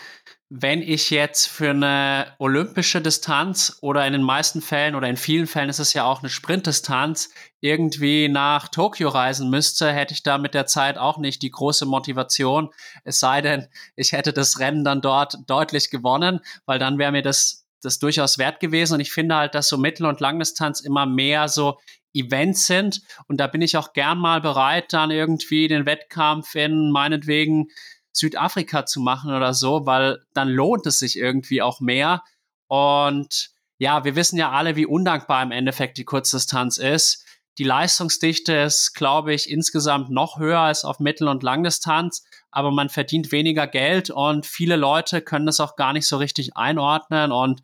wenn ich jetzt für eine olympische Distanz oder in den meisten Fällen oder in vielen Fällen ist es ja auch eine Sprintdistanz, irgendwie nach Tokio reisen müsste, hätte ich da mit der Zeit auch nicht die große Motivation. Es sei denn, ich hätte das Rennen dann dort deutlich gewonnen, weil dann wäre mir das, das durchaus wert gewesen. Und ich finde halt, dass so Mittel- und Langdistanz immer mehr so Events sind. Und da bin ich auch gern mal bereit, dann irgendwie den Wettkampf in meinetwegen Südafrika zu machen oder so, weil dann lohnt es sich irgendwie auch mehr. Und ja, wir wissen ja alle, wie undankbar im Endeffekt die Kurzdistanz ist. Die Leistungsdichte ist, glaube ich, insgesamt noch höher als auf Mittel- und Langdistanz, aber man verdient weniger Geld und viele Leute können das auch gar nicht so richtig einordnen. Und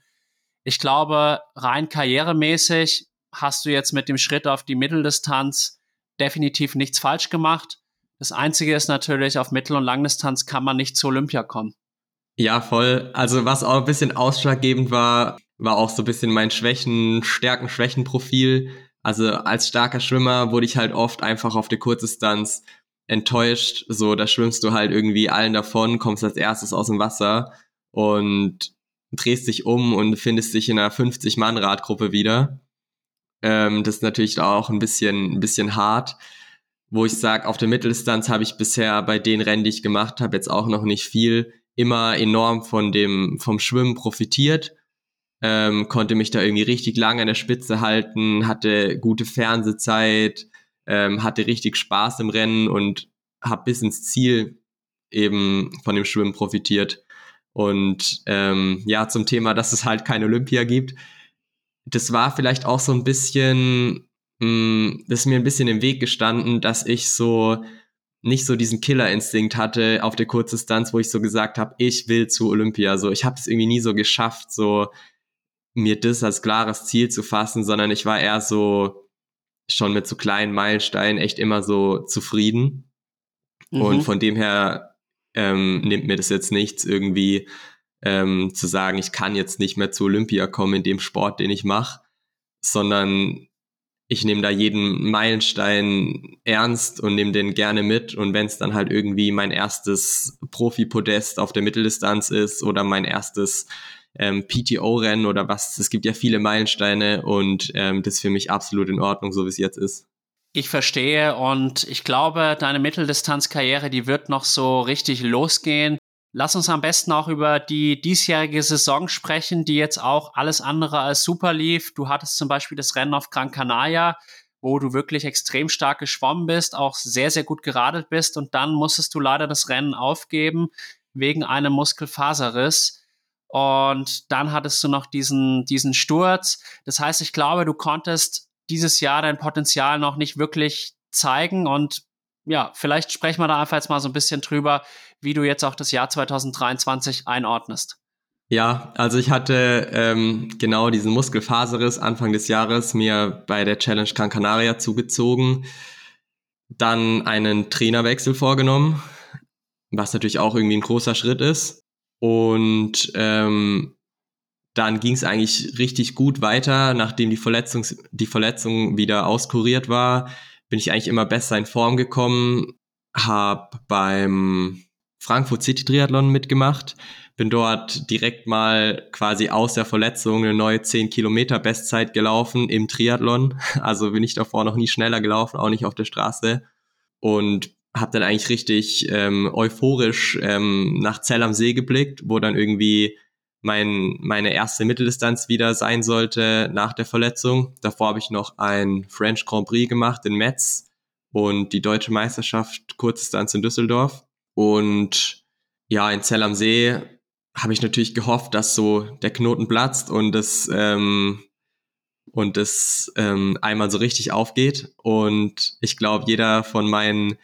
ich glaube, rein karrieremäßig hast du jetzt mit dem Schritt auf die Mitteldistanz definitiv nichts falsch gemacht. Das Einzige ist natürlich, auf Mittel- und Langdistanz kann man nicht zu Olympia kommen. Ja, voll. Also was auch ein bisschen ausschlaggebend war, war auch so ein bisschen mein Schwächen, Stärken, Schwächen-Profil. Also als starker Schwimmer wurde ich halt oft einfach auf der Kurzdistanz enttäuscht. So, da schwimmst du halt irgendwie allen davon, kommst als erstes aus dem Wasser und drehst dich um und findest dich in einer 50-Mann-Radgruppe wieder. Ähm, das ist natürlich auch ein bisschen, ein bisschen hart wo ich sage, auf der Mitteldistanz habe ich bisher bei den Rennen, die ich gemacht habe, jetzt auch noch nicht viel, immer enorm von dem, vom Schwimmen profitiert. Ähm, konnte mich da irgendwie richtig lange an der Spitze halten, hatte gute Fernsehzeit, ähm, hatte richtig Spaß im Rennen und habe bis ins Ziel eben von dem Schwimmen profitiert. Und ähm, ja, zum Thema, dass es halt kein Olympia gibt. Das war vielleicht auch so ein bisschen mh, mm, das ist mir ein bisschen im Weg gestanden, dass ich so nicht so diesen Killerinstinkt hatte auf der Kurzdistanz, wo ich so gesagt habe, ich will zu Olympia. So, ich habe es irgendwie nie so geschafft, so mir das als klares Ziel zu fassen, sondern ich war eher so schon mit so kleinen Meilensteinen echt immer so zufrieden. Mhm. Und von dem her ähm, nimmt mir das jetzt nichts irgendwie ähm, zu sagen, ich kann jetzt nicht mehr zu Olympia kommen in dem Sport, den ich mache, sondern ich nehme da jeden Meilenstein ernst und nehme den gerne mit. Und wenn es dann halt irgendwie mein erstes Profi-Podest auf der Mitteldistanz ist oder mein erstes ähm, PTO-Rennen oder was, es gibt ja viele Meilensteine und ähm, das ist für mich absolut in Ordnung, so wie es jetzt ist. Ich verstehe und ich glaube, deine Mitteldistanzkarriere, die wird noch so richtig losgehen. Lass uns am besten auch über die diesjährige Saison sprechen, die jetzt auch alles andere als super lief. Du hattest zum Beispiel das Rennen auf Gran Canaria, wo du wirklich extrem stark geschwommen bist, auch sehr, sehr gut geradelt bist und dann musstest du leider das Rennen aufgeben wegen einem Muskelfaserriss. Und dann hattest du noch diesen, diesen Sturz. Das heißt, ich glaube, du konntest dieses Jahr dein Potenzial noch nicht wirklich zeigen und ja, vielleicht sprechen wir da einfach jetzt mal so ein bisschen drüber, wie du jetzt auch das Jahr 2023 einordnest. Ja, also ich hatte ähm, genau diesen Muskelfaserriss Anfang des Jahres mir bei der Challenge Gran Canaria zugezogen, dann einen Trainerwechsel vorgenommen, was natürlich auch irgendwie ein großer Schritt ist. Und ähm, dann ging es eigentlich richtig gut weiter, nachdem die Verletzung, die Verletzung wieder auskuriert war, bin ich eigentlich immer besser in Form gekommen, habe beim Frankfurt City Triathlon mitgemacht, bin dort direkt mal quasi aus der Verletzung eine neue 10 Kilometer Bestzeit gelaufen im Triathlon. Also bin ich davor noch nie schneller gelaufen, auch nicht auf der Straße. Und habe dann eigentlich richtig ähm, euphorisch ähm, nach Zell am See geblickt, wo dann irgendwie mein, meine erste Mitteldistanz wieder sein sollte nach der Verletzung. Davor habe ich noch ein French Grand Prix gemacht in Metz und die deutsche Meisterschaft Kurzdistanz in Düsseldorf. Und ja, in Zell am See habe ich natürlich gehofft, dass so der Knoten platzt und das ähm, und das ähm, einmal so richtig aufgeht. Und ich glaube, jeder von meinen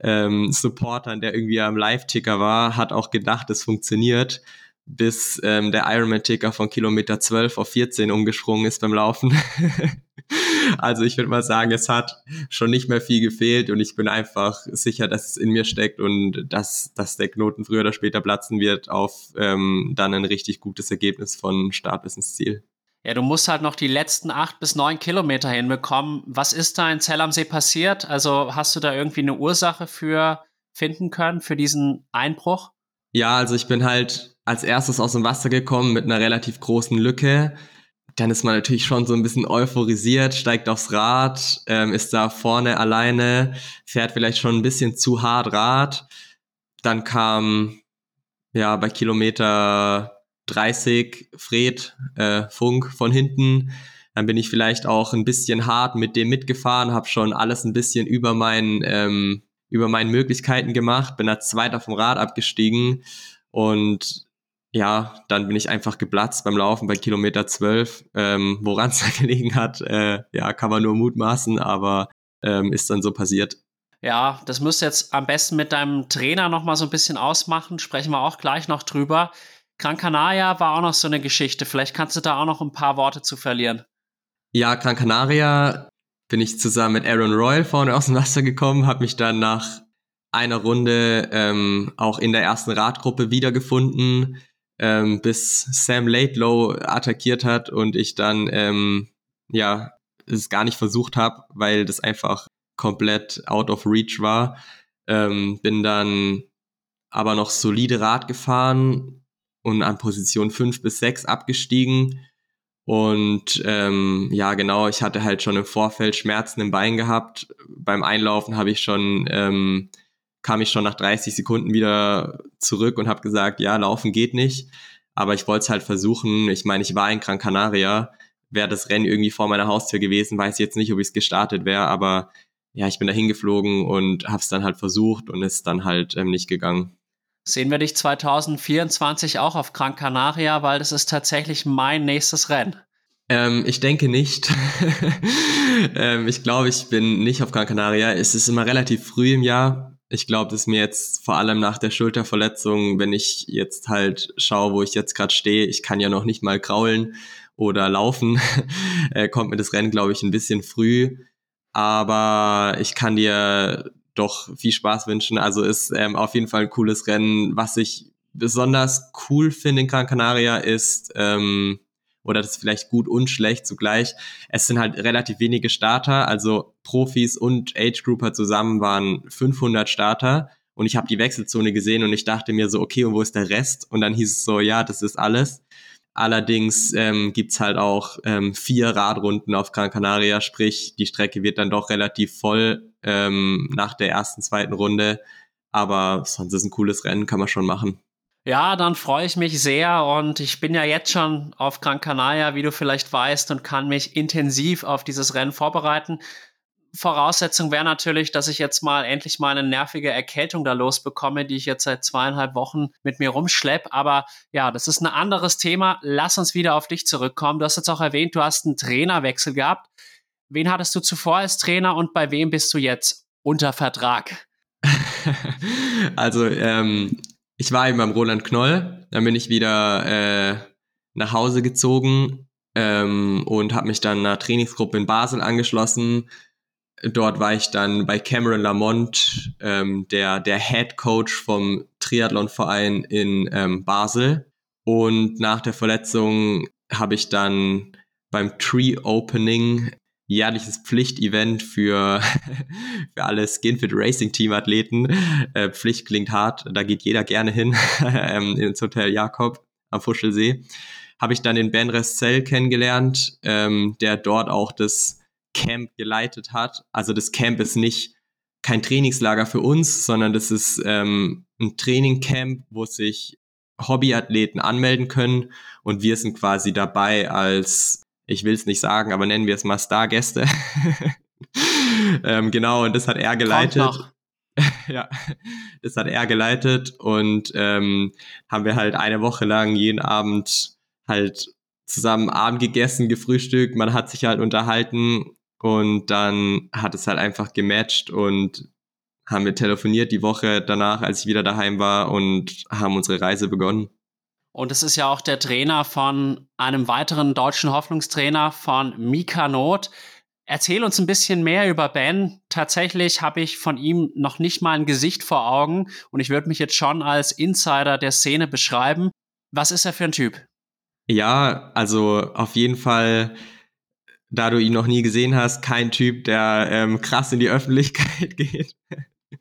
ähm, Supportern, der irgendwie am Live-Ticker war, hat auch gedacht, es funktioniert bis ähm, der Ironman-Ticker von Kilometer 12 auf 14 umgesprungen ist beim Laufen. also ich würde mal sagen, es hat schon nicht mehr viel gefehlt und ich bin einfach sicher, dass es in mir steckt und dass, dass der Knoten früher oder später platzen wird auf ähm, dann ein richtig gutes Ergebnis von Start bis ins Ziel. Ja, du musst halt noch die letzten acht bis neun Kilometer hinbekommen. Was ist da in Zell am See passiert? Also hast du da irgendwie eine Ursache für finden können, für diesen Einbruch? Ja, also ich bin halt als erstes aus dem Wasser gekommen mit einer relativ großen Lücke. Dann ist man natürlich schon so ein bisschen euphorisiert, steigt aufs Rad, ähm, ist da vorne alleine, fährt vielleicht schon ein bisschen zu hart Rad. Dann kam ja bei Kilometer 30 Fred äh, Funk von hinten. Dann bin ich vielleicht auch ein bisschen hart mit dem mitgefahren, habe schon alles ein bisschen über meinen ähm, über meinen Möglichkeiten gemacht, bin als Zweiter vom Rad abgestiegen und ja, dann bin ich einfach geplatzt beim Laufen bei Kilometer 12. Ähm, Woran es da gelegen hat, äh, ja, kann man nur mutmaßen, aber ähm, ist dann so passiert. Ja, das müsst ihr jetzt am besten mit deinem Trainer noch mal so ein bisschen ausmachen. Sprechen wir auch gleich noch drüber. Gran Canaria war auch noch so eine Geschichte. Vielleicht kannst du da auch noch ein paar Worte zu verlieren. Ja, Gran Canaria bin ich zusammen mit Aaron Royal vorne aus dem Wasser gekommen, habe mich dann nach einer Runde ähm, auch in der ersten Radgruppe wiedergefunden ähm, bis Sam Laidlow attackiert hat und ich dann ähm, ja es gar nicht versucht habe, weil das einfach komplett out of reach war. Ähm, bin dann aber noch solide Rad gefahren und an Position 5 bis 6 abgestiegen. Und ähm, ja, genau, ich hatte halt schon im Vorfeld Schmerzen im Bein gehabt. Beim Einlaufen habe ich schon ähm, kam ich schon nach 30 Sekunden wieder zurück und habe gesagt, ja, laufen geht nicht. Aber ich wollte es halt versuchen. Ich meine, ich war in Gran Canaria. Wäre das Rennen irgendwie vor meiner Haustür gewesen, weiß ich jetzt nicht, ob ich es gestartet wäre. Aber ja, ich bin da hingeflogen und habe es dann halt versucht und ist dann halt ähm, nicht gegangen. Sehen wir dich 2024 auch auf Gran Canaria, weil das ist tatsächlich mein nächstes Rennen. Ähm, ich denke nicht. ähm, ich glaube, ich bin nicht auf Gran Canaria. Es ist immer relativ früh im Jahr ich glaube, dass mir jetzt vor allem nach der Schulterverletzung, wenn ich jetzt halt schaue, wo ich jetzt gerade stehe, ich kann ja noch nicht mal kraulen oder laufen, äh, kommt mir das Rennen, glaube ich, ein bisschen früh. Aber ich kann dir doch viel Spaß wünschen. Also ist ähm, auf jeden Fall ein cooles Rennen. Was ich besonders cool finde in Gran Canaria ist, ähm, oder das ist vielleicht gut und schlecht zugleich. Es sind halt relativ wenige Starter, also Profis und Age Grouper zusammen waren 500 Starter und ich habe die Wechselzone gesehen und ich dachte mir so, okay, und wo ist der Rest? Und dann hieß es so, ja, das ist alles. Allerdings ähm, gibt halt auch ähm, vier Radrunden auf Gran Canaria, sprich die Strecke wird dann doch relativ voll ähm, nach der ersten, zweiten Runde. Aber sonst ist ein cooles Rennen, kann man schon machen. Ja, dann freue ich mich sehr und ich bin ja jetzt schon auf Gran Canaria, wie du vielleicht weißt, und kann mich intensiv auf dieses Rennen vorbereiten. Voraussetzung wäre natürlich, dass ich jetzt mal endlich mal eine nervige Erkältung da losbekomme, die ich jetzt seit zweieinhalb Wochen mit mir rumschlepp. Aber ja, das ist ein anderes Thema. Lass uns wieder auf dich zurückkommen. Du hast jetzt auch erwähnt, du hast einen Trainerwechsel gehabt. Wen hattest du zuvor als Trainer und bei wem bist du jetzt unter Vertrag? also, ähm, ich war eben beim Roland Knoll, dann bin ich wieder äh, nach Hause gezogen ähm, und habe mich dann einer Trainingsgruppe in Basel angeschlossen. Dort war ich dann bei Cameron Lamont, ähm, der, der Head Coach vom Triathlonverein in ähm, Basel. Und nach der Verletzung habe ich dann beim Tree Opening jährliches Pflichtevent für, für alle Skinfit Racing Team Athleten. Äh, Pflicht klingt hart, da geht jeder gerne hin ähm, ins Hotel Jakob am Fuschelsee habe ich dann den Ben Ressell kennengelernt, ähm, der dort auch das Camp geleitet hat. Also das Camp ist nicht kein Trainingslager für uns, sondern das ist ähm, ein Trainingcamp, wo sich Hobbyathleten anmelden können und wir sind quasi dabei als, ich will es nicht sagen, aber nennen wir es mal Stargäste. ähm, genau, und das hat er geleitet. ja, das hat er geleitet und ähm, haben wir halt eine Woche lang jeden Abend halt zusammen Abend gegessen, gefrühstückt, man hat sich halt unterhalten und dann hat es halt einfach gematcht und haben wir telefoniert die Woche danach, als ich wieder daheim war und haben unsere Reise begonnen. Und es ist ja auch der Trainer von einem weiteren deutschen Hoffnungstrainer von Mika Not. Erzähl uns ein bisschen mehr über Ben. Tatsächlich habe ich von ihm noch nicht mal ein Gesicht vor Augen und ich würde mich jetzt schon als Insider der Szene beschreiben. Was ist er für ein Typ? Ja, also auf jeden Fall, da du ihn noch nie gesehen hast, kein Typ, der ähm, krass in die Öffentlichkeit geht.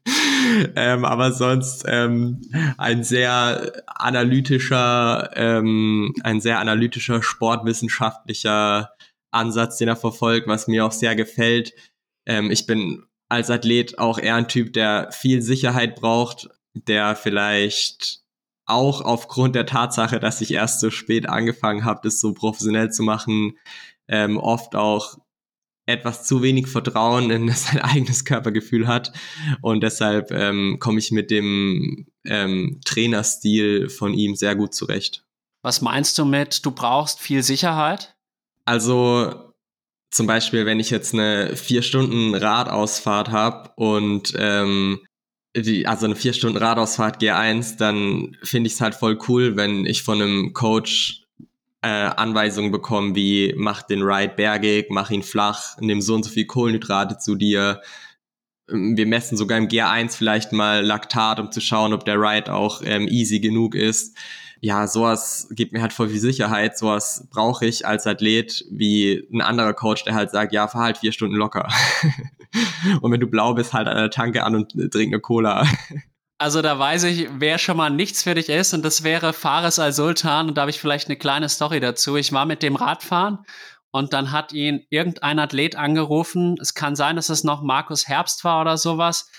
ähm, aber sonst ähm, ein sehr analytischer, ähm, ein sehr analytischer, sportwissenschaftlicher Ansatz, den er verfolgt, was mir auch sehr gefällt. Ähm, ich bin als Athlet auch eher ein Typ, der viel Sicherheit braucht, der vielleicht auch aufgrund der Tatsache, dass ich erst so spät angefangen habe, das so professionell zu machen, ähm, oft auch etwas zu wenig Vertrauen in sein eigenes Körpergefühl hat. Und deshalb ähm, komme ich mit dem ähm, Trainerstil von ihm sehr gut zurecht. Was meinst du mit, du brauchst viel Sicherheit? Also zum Beispiel, wenn ich jetzt eine vier Stunden Radausfahrt habe und ähm, die, also eine vier Stunden Radausfahrt G1, dann finde ich es halt voll cool, wenn ich von einem Coach äh, Anweisungen bekomme, wie mach den Ride bergig, mach ihn flach, nimm so und so viel Kohlenhydrate zu dir. Ähm, wir messen sogar im G1 vielleicht mal Laktat, um zu schauen, ob der Ride auch ähm, easy genug ist. Ja, sowas gibt mir halt voll viel Sicherheit. Sowas brauche ich als Athlet wie ein anderer Coach, der halt sagt, ja, fahr halt vier Stunden locker. und wenn du blau bist, halt an der Tanke an und trink eine Cola. Also da weiß ich, wer schon mal nichts für dich ist und das wäre Fares Al-Sultan und da habe ich vielleicht eine kleine Story dazu. Ich war mit dem Radfahren und dann hat ihn irgendein Athlet angerufen. Es kann sein, dass es noch Markus Herbst war oder sowas.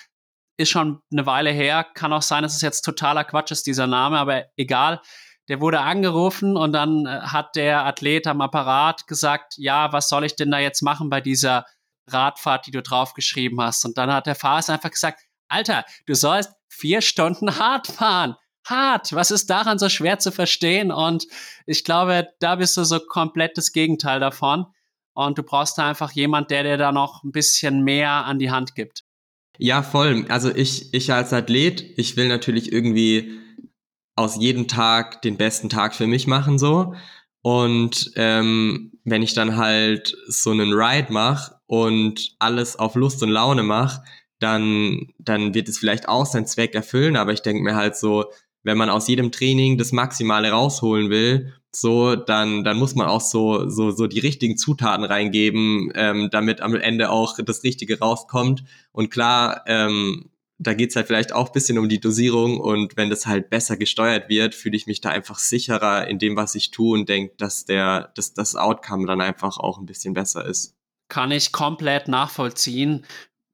Ist schon eine Weile her. Kann auch sein, dass es jetzt totaler Quatsch ist, dieser Name, aber egal. Der wurde angerufen und dann äh, hat der Athlet am Apparat gesagt, ja, was soll ich denn da jetzt machen bei dieser Radfahrt, die du draufgeschrieben hast. Und dann hat der Fahrer einfach gesagt, Alter, du sollst vier Stunden hart fahren. Hart. Was ist daran so schwer zu verstehen? Und ich glaube, da bist du so komplett das Gegenteil davon. Und du brauchst da einfach jemand, der dir da noch ein bisschen mehr an die Hand gibt. Ja, voll. Also ich, ich als Athlet, ich will natürlich irgendwie aus jedem Tag den besten Tag für mich machen, so. Und ähm, wenn ich dann halt so einen Ride mache und alles auf Lust und Laune mache, dann, dann wird es vielleicht auch seinen Zweck erfüllen. Aber ich denke mir halt so, wenn man aus jedem Training das Maximale rausholen will, so, dann, dann muss man auch so, so, so die richtigen Zutaten reingeben, ähm, damit am Ende auch das Richtige rauskommt. Und klar, ähm, da geht's halt vielleicht auch bisschen um die Dosierung und wenn das halt besser gesteuert wird, fühle ich mich da einfach sicherer in dem, was ich tue und denke, dass der, dass das Outcome dann einfach auch ein bisschen besser ist kann ich komplett nachvollziehen.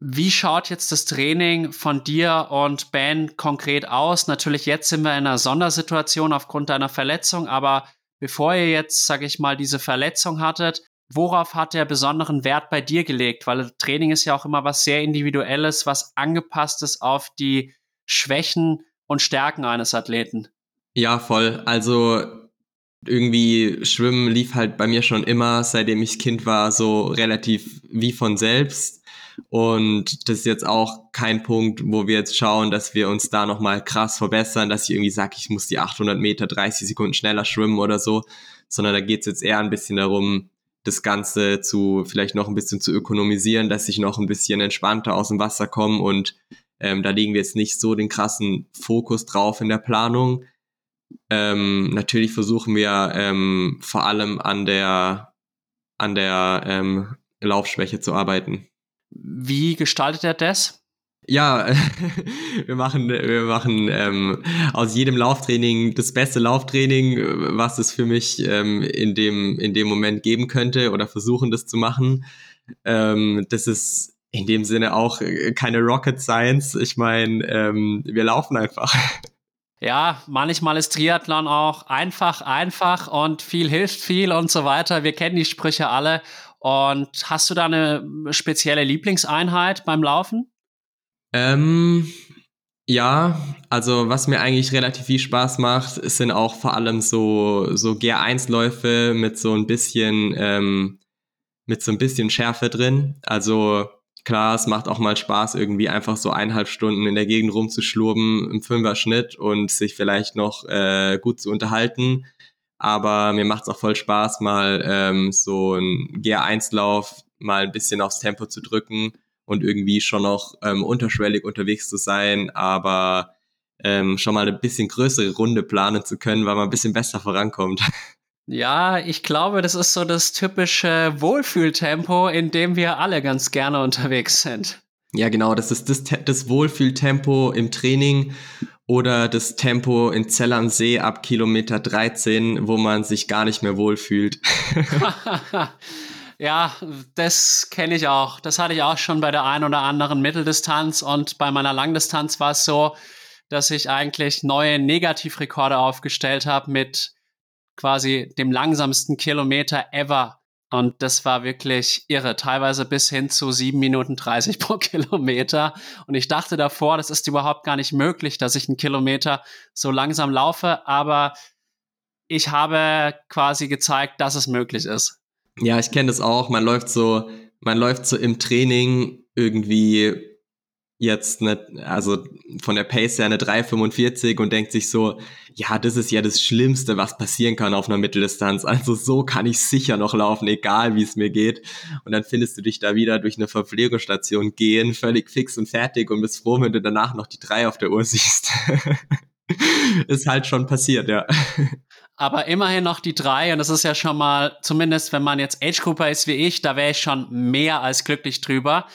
Wie schaut jetzt das Training von dir und Ben konkret aus? Natürlich, jetzt sind wir in einer Sondersituation aufgrund deiner Verletzung, aber bevor ihr jetzt, sage ich mal, diese Verletzung hattet, worauf hat der besonderen Wert bei dir gelegt? Weil Training ist ja auch immer was sehr Individuelles, was angepasst ist auf die Schwächen und Stärken eines Athleten. Ja, voll. Also irgendwie Schwimmen lief halt bei mir schon immer, seitdem ich Kind war, so relativ wie von selbst. Und das ist jetzt auch kein Punkt, wo wir jetzt schauen, dass wir uns da nochmal krass verbessern, dass ich irgendwie sage, ich muss die 800 Meter 30 Sekunden schneller schwimmen oder so, sondern da geht es jetzt eher ein bisschen darum, das Ganze zu vielleicht noch ein bisschen zu ökonomisieren, dass ich noch ein bisschen entspannter aus dem Wasser komme und ähm, da legen wir jetzt nicht so den krassen Fokus drauf in der Planung. Ähm, natürlich versuchen wir ähm, vor allem an der an der ähm, Laufschwäche zu arbeiten. Wie gestaltet er das? Ja, wir machen, wir machen ähm, aus jedem Lauftraining das beste Lauftraining, was es für mich ähm, in, dem, in dem Moment geben könnte oder versuchen das zu machen. Ähm, das ist in dem Sinne auch keine Rocket Science. Ich meine, ähm, wir laufen einfach. Ja, manchmal ist Triathlon auch einfach, einfach und viel hilft viel und so weiter. Wir kennen die Sprüche alle. Und hast du da eine spezielle Lieblingseinheit beim Laufen? Ähm, ja, also was mir eigentlich relativ viel Spaß macht, sind auch vor allem so, so GR1-Läufe mit so ein bisschen, ähm, mit so ein bisschen Schärfe drin. Also klar, es macht auch mal Spaß, irgendwie einfach so eineinhalb Stunden in der Gegend rumzuschlurben im Fünfer-Schnitt und sich vielleicht noch äh, gut zu unterhalten. Aber mir macht es auch voll Spaß, mal ähm, so ein GR1-Lauf mal ein bisschen aufs Tempo zu drücken und irgendwie schon noch ähm, unterschwellig unterwegs zu sein, aber ähm, schon mal eine bisschen größere Runde planen zu können, weil man ein bisschen besser vorankommt. Ja, ich glaube, das ist so das typische Wohlfühltempo, in dem wir alle ganz gerne unterwegs sind. Ja, genau, das ist das, das Wohlfühltempo im Training oder das Tempo in Zell am See ab Kilometer 13, wo man sich gar nicht mehr wohlfühlt. ja, das kenne ich auch. Das hatte ich auch schon bei der einen oder anderen Mitteldistanz und bei meiner Langdistanz war es so, dass ich eigentlich neue Negativrekorde aufgestellt habe mit quasi dem langsamsten Kilometer ever. Und das war wirklich irre, teilweise bis hin zu sieben Minuten 30 pro Kilometer. Und ich dachte davor, das ist überhaupt gar nicht möglich, dass ich einen Kilometer so langsam laufe. Aber ich habe quasi gezeigt, dass es möglich ist. Ja, ich kenne das auch. Man läuft so, man läuft so im Training irgendwie jetzt eine, also von der Pace her eine 3,45 und denkt sich so, ja, das ist ja das Schlimmste, was passieren kann auf einer Mitteldistanz. Also so kann ich sicher noch laufen, egal wie es mir geht. Und dann findest du dich da wieder durch eine Verpflegungsstation gehen, völlig fix und fertig und bist froh, wenn du danach noch die 3 auf der Uhr siehst. ist halt schon passiert, ja. Aber immerhin noch die drei und das ist ja schon mal, zumindest wenn man jetzt Age Grouper ist wie ich, da wäre ich schon mehr als glücklich drüber.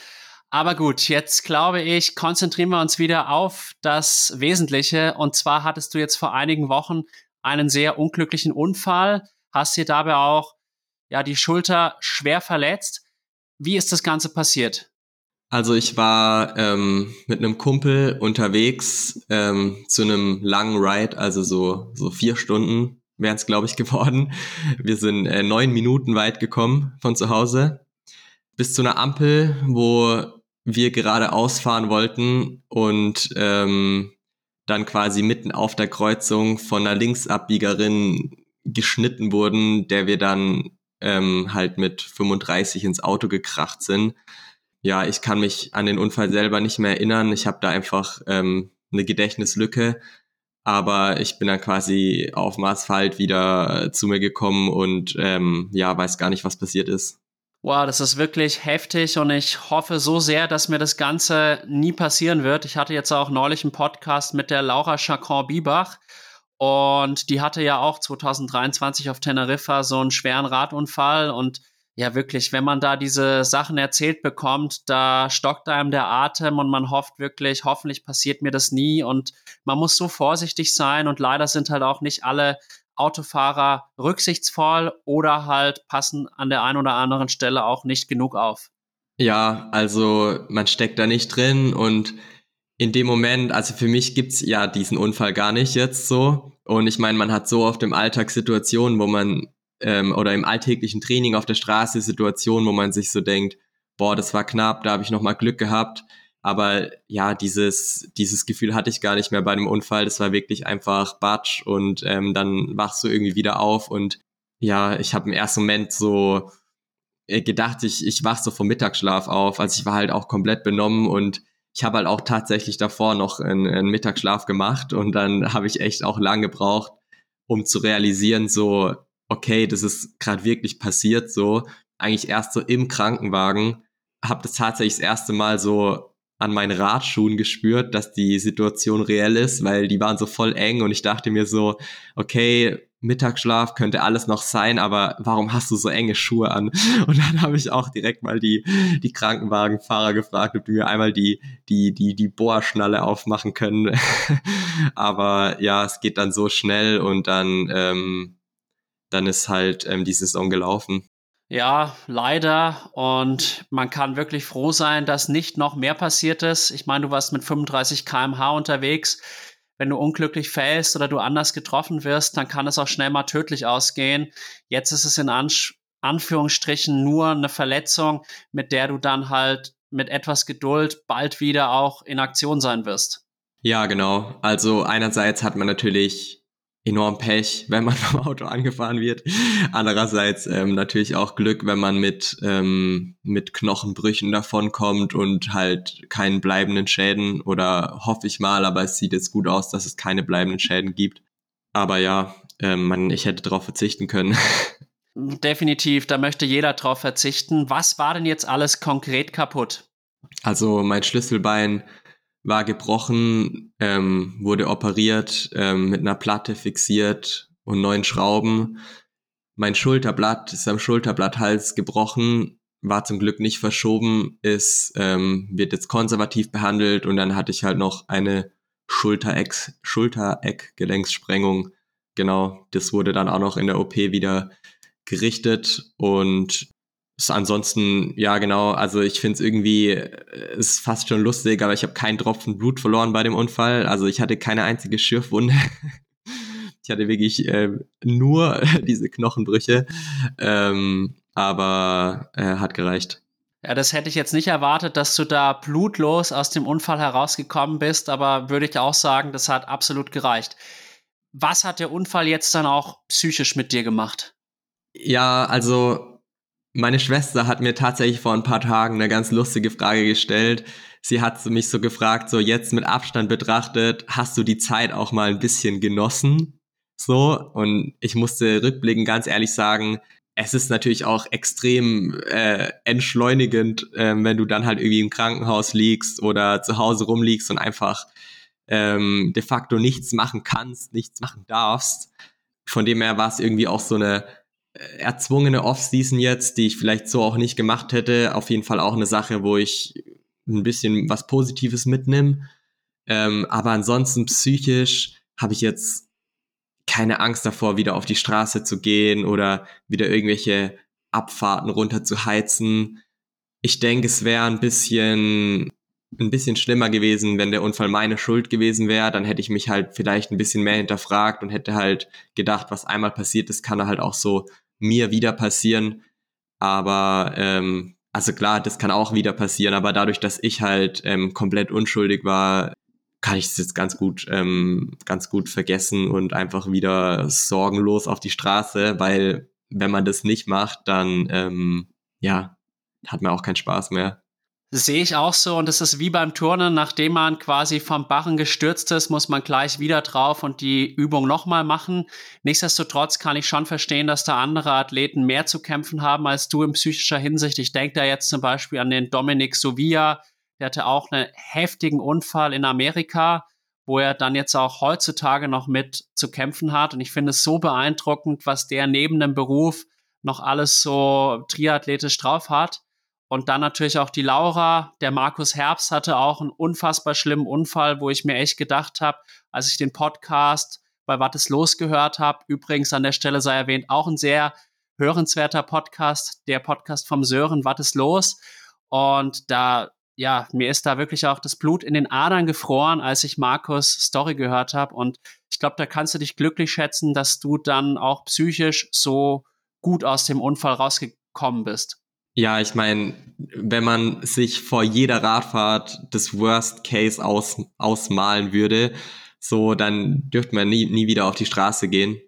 Aber gut, jetzt glaube ich, konzentrieren wir uns wieder auf das Wesentliche. Und zwar hattest du jetzt vor einigen Wochen einen sehr unglücklichen Unfall, hast dir dabei auch ja die Schulter schwer verletzt. Wie ist das Ganze passiert? Also ich war ähm, mit einem Kumpel unterwegs ähm, zu einem langen Ride, also so so vier Stunden wären es glaube ich geworden. Wir sind äh, neun Minuten weit gekommen von zu Hause bis zu einer Ampel, wo wir gerade ausfahren wollten und ähm, dann quasi mitten auf der Kreuzung von einer Linksabbiegerin geschnitten wurden, der wir dann ähm, halt mit 35 ins Auto gekracht sind. Ja, ich kann mich an den Unfall selber nicht mehr erinnern. Ich habe da einfach ähm, eine Gedächtnislücke. Aber ich bin dann quasi auf dem Asphalt wieder zu mir gekommen und ähm, ja, weiß gar nicht, was passiert ist. Wow, das ist wirklich heftig und ich hoffe so sehr, dass mir das Ganze nie passieren wird. Ich hatte jetzt auch neulich einen Podcast mit der Laura Chacron-Biebach und die hatte ja auch 2023 auf Teneriffa so einen schweren Radunfall und ja wirklich, wenn man da diese Sachen erzählt bekommt, da stockt einem der Atem und man hofft wirklich, hoffentlich passiert mir das nie und man muss so vorsichtig sein und leider sind halt auch nicht alle Autofahrer rücksichtsvoll oder halt passen an der einen oder anderen Stelle auch nicht genug auf. Ja, also man steckt da nicht drin und in dem Moment, also für mich gibt's ja diesen Unfall gar nicht jetzt so. Und ich meine, man hat so oft im Alltag Situationen, wo man ähm, oder im alltäglichen Training auf der Straße Situationen, wo man sich so denkt, boah, das war knapp, da habe ich nochmal Glück gehabt. Aber ja, dieses, dieses Gefühl hatte ich gar nicht mehr bei dem Unfall. Das war wirklich einfach Batsch und ähm, dann wachst du irgendwie wieder auf und ja, ich habe im ersten Moment so äh, gedacht, ich, ich wach so vom Mittagsschlaf auf. Also ich war halt auch komplett benommen und ich habe halt auch tatsächlich davor noch einen, einen Mittagsschlaf gemacht und dann habe ich echt auch lang gebraucht, um zu realisieren, so, okay, das ist gerade wirklich passiert, so eigentlich erst so im Krankenwagen, habe das tatsächlich das erste Mal so an meinen Radschuhen gespürt, dass die Situation reell ist, weil die waren so voll eng und ich dachte mir so, okay, Mittagsschlaf könnte alles noch sein, aber warum hast du so enge Schuhe an? Und dann habe ich auch direkt mal die, die Krankenwagenfahrer gefragt, ob die mir einmal die, die, die, die Bohrschnalle aufmachen können. aber ja, es geht dann so schnell und dann, ähm, dann ist halt ähm, die Saison gelaufen. Ja, leider. Und man kann wirklich froh sein, dass nicht noch mehr passiert ist. Ich meine, du warst mit 35 kmh unterwegs. Wenn du unglücklich fällst oder du anders getroffen wirst, dann kann es auch schnell mal tödlich ausgehen. Jetzt ist es in Ansch Anführungsstrichen nur eine Verletzung, mit der du dann halt mit etwas Geduld bald wieder auch in Aktion sein wirst. Ja, genau. Also einerseits hat man natürlich enorm Pech, wenn man vom Auto angefahren wird. Andererseits ähm, natürlich auch Glück, wenn man mit, ähm, mit Knochenbrüchen davonkommt und halt keinen bleibenden Schäden oder hoffe ich mal, aber es sieht jetzt gut aus, dass es keine bleibenden Schäden gibt. Aber ja, ähm, man, ich hätte darauf verzichten können. Definitiv, da möchte jeder drauf verzichten. Was war denn jetzt alles konkret kaputt? Also mein Schlüsselbein war gebrochen, ähm, wurde operiert, ähm, mit einer Platte fixiert und neuen Schrauben. Mein Schulterblatt ist am Schulterblatthals gebrochen, war zum Glück nicht verschoben, ist, ähm, wird jetzt konservativ behandelt und dann hatte ich halt noch eine Schultereck, Schultereckgelenkssprengung. Genau, das wurde dann auch noch in der OP wieder gerichtet und ist ansonsten, ja genau, also ich finde es irgendwie, äh, ist fast schon lustig, aber ich habe keinen Tropfen Blut verloren bei dem Unfall. Also ich hatte keine einzige Schürfwunde. ich hatte wirklich äh, nur diese Knochenbrüche, ähm, aber äh, hat gereicht. Ja, das hätte ich jetzt nicht erwartet, dass du da blutlos aus dem Unfall herausgekommen bist, aber würde ich auch sagen, das hat absolut gereicht. Was hat der Unfall jetzt dann auch psychisch mit dir gemacht? Ja, also meine Schwester hat mir tatsächlich vor ein paar Tagen eine ganz lustige Frage gestellt. Sie hat mich so gefragt, so jetzt mit Abstand betrachtet, hast du die Zeit auch mal ein bisschen genossen? So, und ich musste rückblickend ganz ehrlich sagen, es ist natürlich auch extrem äh, entschleunigend, äh, wenn du dann halt irgendwie im Krankenhaus liegst oder zu Hause rumliegst und einfach ähm, de facto nichts machen kannst, nichts machen darfst. Von dem her war es irgendwie auch so eine erzwungene Offseason jetzt, die ich vielleicht so auch nicht gemacht hätte. Auf jeden Fall auch eine Sache, wo ich ein bisschen was Positives mitnehme. Ähm, aber ansonsten psychisch habe ich jetzt keine Angst davor, wieder auf die Straße zu gehen oder wieder irgendwelche Abfahrten runter zu heizen. Ich denke, es wäre ein bisschen ein bisschen schlimmer gewesen, wenn der Unfall meine Schuld gewesen wäre, dann hätte ich mich halt vielleicht ein bisschen mehr hinterfragt und hätte halt gedacht, was einmal passiert ist, kann halt auch so mir wieder passieren. Aber ähm, also klar, das kann auch wieder passieren, aber dadurch, dass ich halt ähm, komplett unschuldig war, kann ich es jetzt ganz gut, ähm, ganz gut vergessen und einfach wieder sorgenlos auf die Straße, weil wenn man das nicht macht, dann ähm, ja, hat man auch keinen Spaß mehr. Sehe ich auch so und es ist wie beim Turnen, nachdem man quasi vom Barren gestürzt ist, muss man gleich wieder drauf und die Übung nochmal machen. Nichtsdestotrotz kann ich schon verstehen, dass da andere Athleten mehr zu kämpfen haben als du in psychischer Hinsicht. Ich denke da jetzt zum Beispiel an den Dominik Sovia, der hatte auch einen heftigen Unfall in Amerika, wo er dann jetzt auch heutzutage noch mit zu kämpfen hat. Und ich finde es so beeindruckend, was der neben dem Beruf noch alles so triathletisch drauf hat. Und dann natürlich auch die Laura. Der Markus Herbst hatte auch einen unfassbar schlimmen Unfall, wo ich mir echt gedacht habe, als ich den Podcast bei Was ist los gehört habe. Übrigens an der Stelle sei erwähnt, auch ein sehr hörenswerter Podcast, der Podcast vom Sören, Was ist los? Und da, ja, mir ist da wirklich auch das Blut in den Adern gefroren, als ich Markus Story gehört habe. Und ich glaube, da kannst du dich glücklich schätzen, dass du dann auch psychisch so gut aus dem Unfall rausgekommen bist. Ja, ich meine, wenn man sich vor jeder Radfahrt das Worst Case aus, ausmalen würde, so, dann dürfte man nie, nie wieder auf die Straße gehen.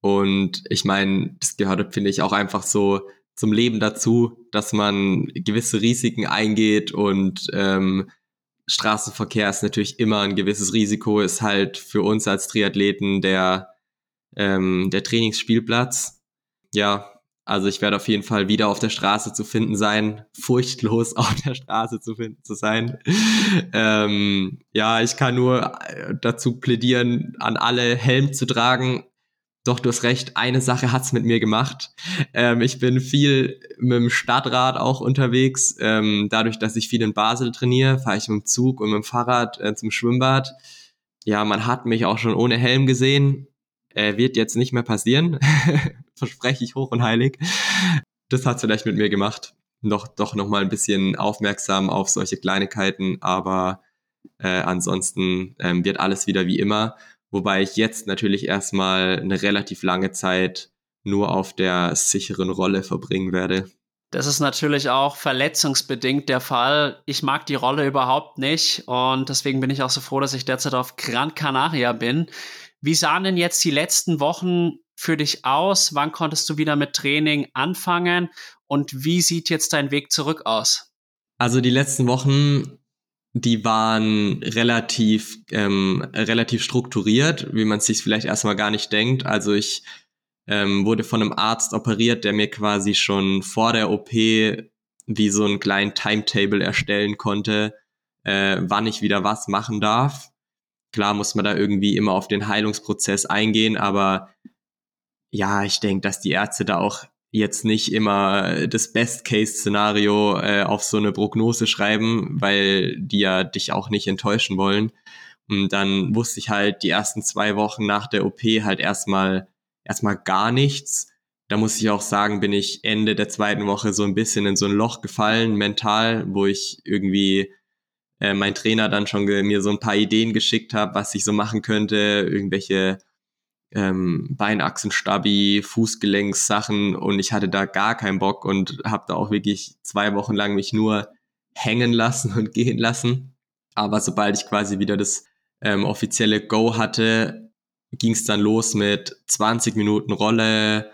Und ich meine, das gehört, finde ich, auch einfach so zum Leben dazu, dass man gewisse Risiken eingeht und ähm, Straßenverkehr ist natürlich immer ein gewisses Risiko, ist halt für uns als Triathleten der, ähm, der Trainingsspielplatz. Ja, also ich werde auf jeden Fall wieder auf der Straße zu finden sein, furchtlos auf der Straße zu finden zu sein. ähm, ja, ich kann nur äh, dazu plädieren, an alle Helm zu tragen. Doch, du hast recht, eine Sache hat's mit mir gemacht. Ähm, ich bin viel mit dem Stadtrad auch unterwegs. Ähm, dadurch, dass ich viel in Basel trainiere, fahre ich mit dem Zug und mit dem Fahrrad äh, zum Schwimmbad. Ja, man hat mich auch schon ohne Helm gesehen. Äh, wird jetzt nicht mehr passieren. Verspreche ich hoch und heilig. Das hat's vielleicht mit mir gemacht. Noch, doch noch mal ein bisschen aufmerksam auf solche Kleinigkeiten, aber äh, ansonsten ähm, wird alles wieder wie immer. Wobei ich jetzt natürlich erstmal eine relativ lange Zeit nur auf der sicheren Rolle verbringen werde. Das ist natürlich auch verletzungsbedingt der Fall. Ich mag die Rolle überhaupt nicht und deswegen bin ich auch so froh, dass ich derzeit auf Gran Canaria bin. Wie sahen denn jetzt die letzten Wochen für dich aus? Wann konntest du wieder mit Training anfangen? Und wie sieht jetzt dein Weg zurück aus? Also die letzten Wochen, die waren relativ, ähm, relativ strukturiert, wie man sich vielleicht erstmal gar nicht denkt. Also ich ähm, wurde von einem Arzt operiert, der mir quasi schon vor der OP wie so einen kleinen Timetable erstellen konnte, äh, wann ich wieder was machen darf. Klar muss man da irgendwie immer auf den Heilungsprozess eingehen, aber ja, ich denke, dass die Ärzte da auch jetzt nicht immer das Best-Case-Szenario äh, auf so eine Prognose schreiben, weil die ja dich auch nicht enttäuschen wollen. Und dann wusste ich halt die ersten zwei Wochen nach der OP halt erstmal erstmal gar nichts. Da muss ich auch sagen, bin ich Ende der zweiten Woche so ein bisschen in so ein Loch gefallen, mental, wo ich irgendwie äh, mein Trainer dann schon mir so ein paar Ideen geschickt hat, was ich so machen könnte, irgendwelche ähm, Beinachsenstabi, Fußgelenkssachen und ich hatte da gar keinen Bock und habe da auch wirklich zwei Wochen lang mich nur hängen lassen und gehen lassen. Aber sobald ich quasi wieder das ähm, offizielle Go hatte, ging es dann los mit 20 Minuten Rolle,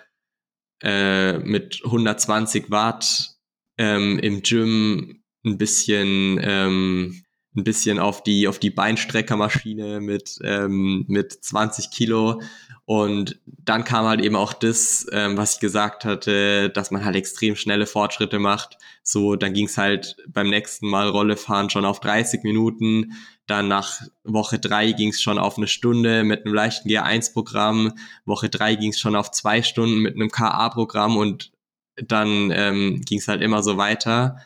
äh, mit 120 Watt ähm, im Gym ein bisschen ähm, ein bisschen auf die auf die Beinstreckermaschine mit ähm, mit 20 Kilo und dann kam halt eben auch das, ähm, was ich gesagt hatte, dass man halt extrem schnelle Fortschritte macht. So, dann ging es halt beim nächsten Mal Rollefahren schon auf 30 Minuten. Dann nach Woche drei ging es schon auf eine Stunde mit einem leichten G1-Programm. Woche drei ging es schon auf zwei Stunden mit einem KA-Programm und dann ähm, ging es halt immer so weiter.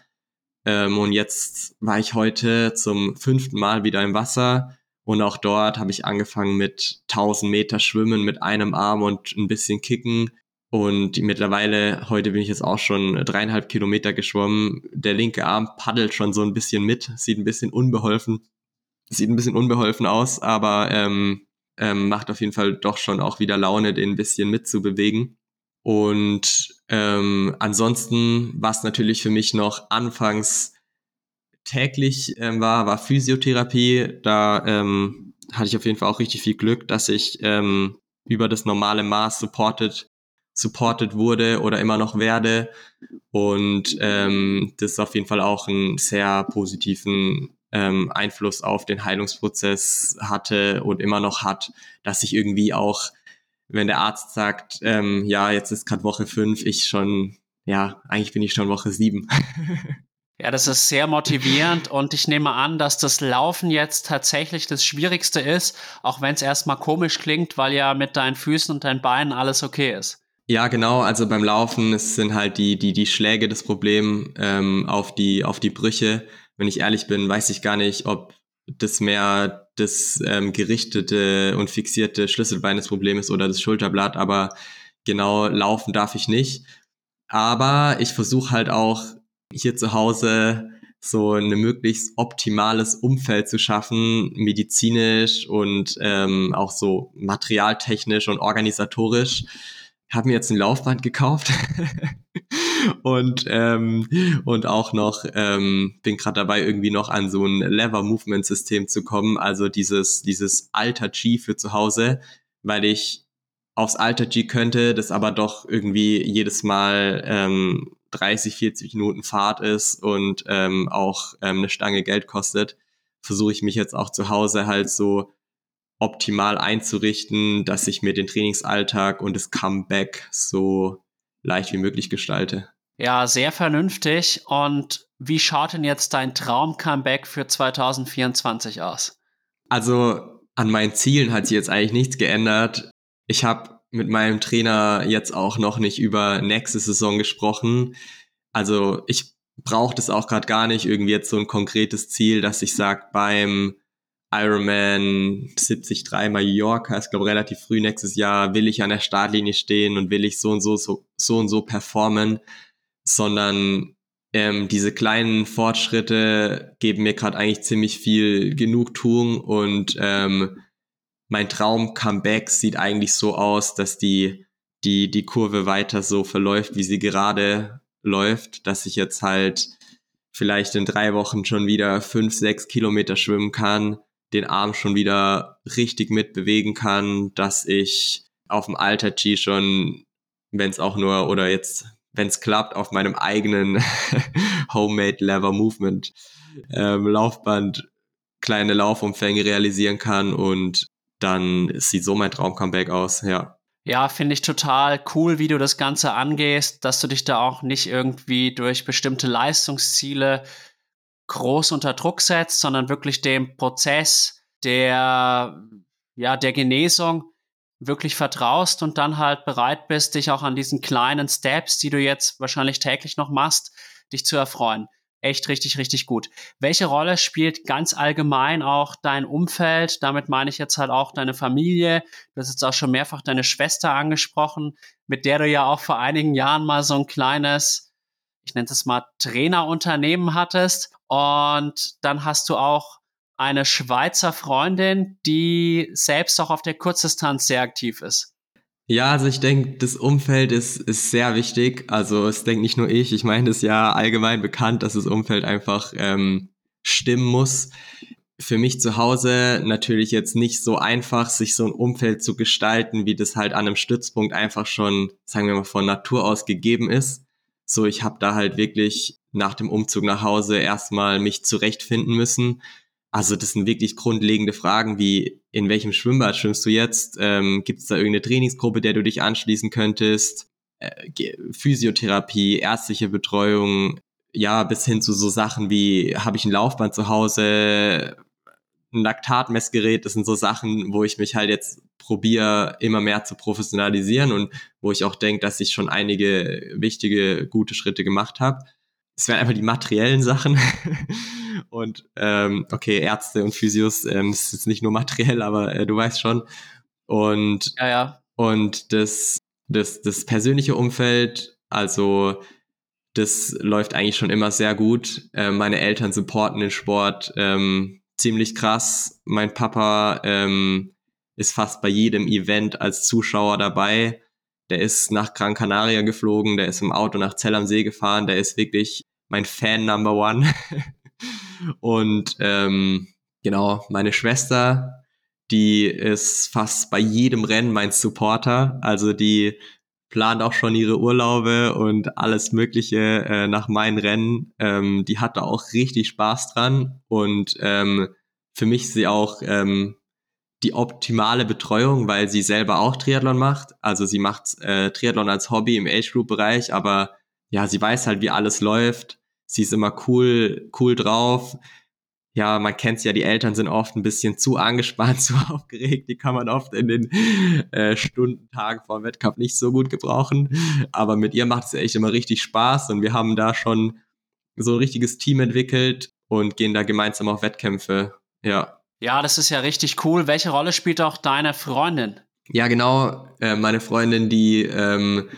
Ähm, und jetzt war ich heute zum fünften Mal wieder im Wasser. Und auch dort habe ich angefangen mit 1000 Meter Schwimmen mit einem Arm und ein bisschen Kicken. Und mittlerweile, heute bin ich jetzt auch schon dreieinhalb Kilometer geschwommen. Der linke Arm paddelt schon so ein bisschen mit, sieht ein bisschen unbeholfen, sieht ein bisschen unbeholfen aus, aber ähm, ähm, macht auf jeden Fall doch schon auch wieder Laune, den ein bisschen mitzubewegen. Und ähm, ansonsten war es natürlich für mich noch anfangs täglich ähm, war, war Physiotherapie. Da ähm, hatte ich auf jeden Fall auch richtig viel Glück, dass ich ähm, über das normale Maß supported, supported wurde oder immer noch werde. Und ähm, das auf jeden Fall auch einen sehr positiven ähm, Einfluss auf den Heilungsprozess hatte und immer noch hat, dass ich irgendwie auch wenn der Arzt sagt, ähm, ja, jetzt ist gerade Woche fünf, ich schon, ja, eigentlich bin ich schon Woche sieben. Ja, das ist sehr motivierend und ich nehme an, dass das Laufen jetzt tatsächlich das Schwierigste ist, auch wenn es erstmal komisch klingt, weil ja mit deinen Füßen und deinen Beinen alles okay ist. Ja, genau. Also beim Laufen es sind halt die die die Schläge das Problem ähm, auf die auf die Brüche. Wenn ich ehrlich bin, weiß ich gar nicht, ob das mehr das ähm, gerichtete und fixierte Schlüsselbein das Problem ist oder das Schulterblatt, aber genau laufen darf ich nicht. Aber ich versuche halt auch hier zu Hause so ein möglichst optimales Umfeld zu schaffen, medizinisch und ähm, auch so materialtechnisch und organisatorisch, habe mir jetzt ein Laufband gekauft und ähm, und auch noch ähm, bin gerade dabei irgendwie noch an so ein Lever Movement System zu kommen, also dieses dieses Alter G für zu Hause, weil ich aufs Alter G könnte, das aber doch irgendwie jedes Mal ähm, 30, 40 Minuten Fahrt ist und ähm, auch ähm, eine Stange Geld kostet, versuche ich mich jetzt auch zu Hause halt so optimal einzurichten, dass ich mir den Trainingsalltag und das Comeback so leicht wie möglich gestalte. Ja, sehr vernünftig. Und wie schaut denn jetzt dein Traum-Comeback für 2024 aus? Also an meinen Zielen hat sich jetzt eigentlich nichts geändert. Ich habe mit meinem Trainer jetzt auch noch nicht über nächste Saison gesprochen. Also ich brauche das auch gerade gar nicht irgendwie jetzt so ein konkretes Ziel, dass ich sage beim Ironman 73 Mallorca ist, glaube relativ früh nächstes Jahr, will ich an der Startlinie stehen und will ich so und so, so, so und so performen, sondern ähm, diese kleinen Fortschritte geben mir gerade eigentlich ziemlich viel Genugtuung und ähm, mein Traum-Comeback sieht eigentlich so aus, dass die, die, die Kurve weiter so verläuft, wie sie gerade läuft, dass ich jetzt halt vielleicht in drei Wochen schon wieder fünf, sechs Kilometer schwimmen kann, den Arm schon wieder richtig mitbewegen kann, dass ich auf dem Alter G schon, wenn es auch nur oder jetzt, wenn es klappt, auf meinem eigenen Homemade Lever Movement ähm, Laufband kleine Laufumfänge realisieren kann und dann sieht so mein Traum-Comeback aus, ja. Ja, finde ich total cool, wie du das Ganze angehst, dass du dich da auch nicht irgendwie durch bestimmte Leistungsziele groß unter Druck setzt, sondern wirklich dem Prozess der, ja, der Genesung wirklich vertraust und dann halt bereit bist, dich auch an diesen kleinen Steps, die du jetzt wahrscheinlich täglich noch machst, dich zu erfreuen. Echt richtig, richtig gut. Welche Rolle spielt ganz allgemein auch dein Umfeld? Damit meine ich jetzt halt auch deine Familie. Du hast jetzt auch schon mehrfach deine Schwester angesprochen, mit der du ja auch vor einigen Jahren mal so ein kleines, ich nenne es mal Trainerunternehmen hattest. Und dann hast du auch eine Schweizer Freundin, die selbst auch auf der Kurzdistanz sehr aktiv ist. Ja, also ich denke, das Umfeld ist, ist sehr wichtig. Also es denkt nicht nur ich, ich meine, es ist ja allgemein bekannt, dass das Umfeld einfach ähm, stimmen muss. Für mich zu Hause natürlich jetzt nicht so einfach, sich so ein Umfeld zu gestalten, wie das halt an einem Stützpunkt einfach schon, sagen wir mal, von Natur aus gegeben ist. So, ich habe da halt wirklich nach dem Umzug nach Hause erstmal mich zurechtfinden müssen. Also das sind wirklich grundlegende Fragen wie, in welchem Schwimmbad schwimmst du jetzt? Ähm, Gibt es da irgendeine Trainingsgruppe, der du dich anschließen könntest? Äh, Physiotherapie, ärztliche Betreuung, ja, bis hin zu so Sachen wie, habe ich ein Laufband zu Hause, ein Laktatmessgerät, das sind so Sachen, wo ich mich halt jetzt probiere, immer mehr zu professionalisieren und wo ich auch denke, dass ich schon einige wichtige, gute Schritte gemacht habe. Es wären einfach die materiellen Sachen. und ähm, okay, Ärzte und Physios, ähm, das ist jetzt nicht nur materiell, aber äh, du weißt schon. Und, ja, ja. und das, das, das persönliche Umfeld, also das läuft eigentlich schon immer sehr gut. Äh, meine Eltern supporten den Sport ähm, ziemlich krass. Mein Papa ähm, ist fast bei jedem Event als Zuschauer dabei. Der ist nach Gran Canaria geflogen, der ist im Auto nach Zell am See gefahren, der ist wirklich mein Fan Number One. Und ähm, genau, meine Schwester, die ist fast bei jedem Rennen mein Supporter. Also die plant auch schon ihre Urlaube und alles Mögliche äh, nach meinen Rennen. Ähm, die hat da auch richtig Spaß dran. Und ähm, für mich ist sie auch ähm, die optimale Betreuung, weil sie selber auch Triathlon macht. Also sie macht äh, Triathlon als Hobby im Age Group Bereich, aber ja, sie weiß halt, wie alles läuft. Sie ist immer cool, cool drauf. Ja, man kennt's ja, die Eltern sind oft ein bisschen zu angespannt, zu aufgeregt. Die kann man oft in den äh, Stunden, Tagen vor dem Wettkampf nicht so gut gebrauchen. Aber mit ihr macht es echt immer richtig Spaß und wir haben da schon so ein richtiges Team entwickelt und gehen da gemeinsam auf Wettkämpfe. Ja. Ja, das ist ja richtig cool. Welche Rolle spielt auch deine Freundin? Ja, genau. Äh, meine Freundin, die ähm,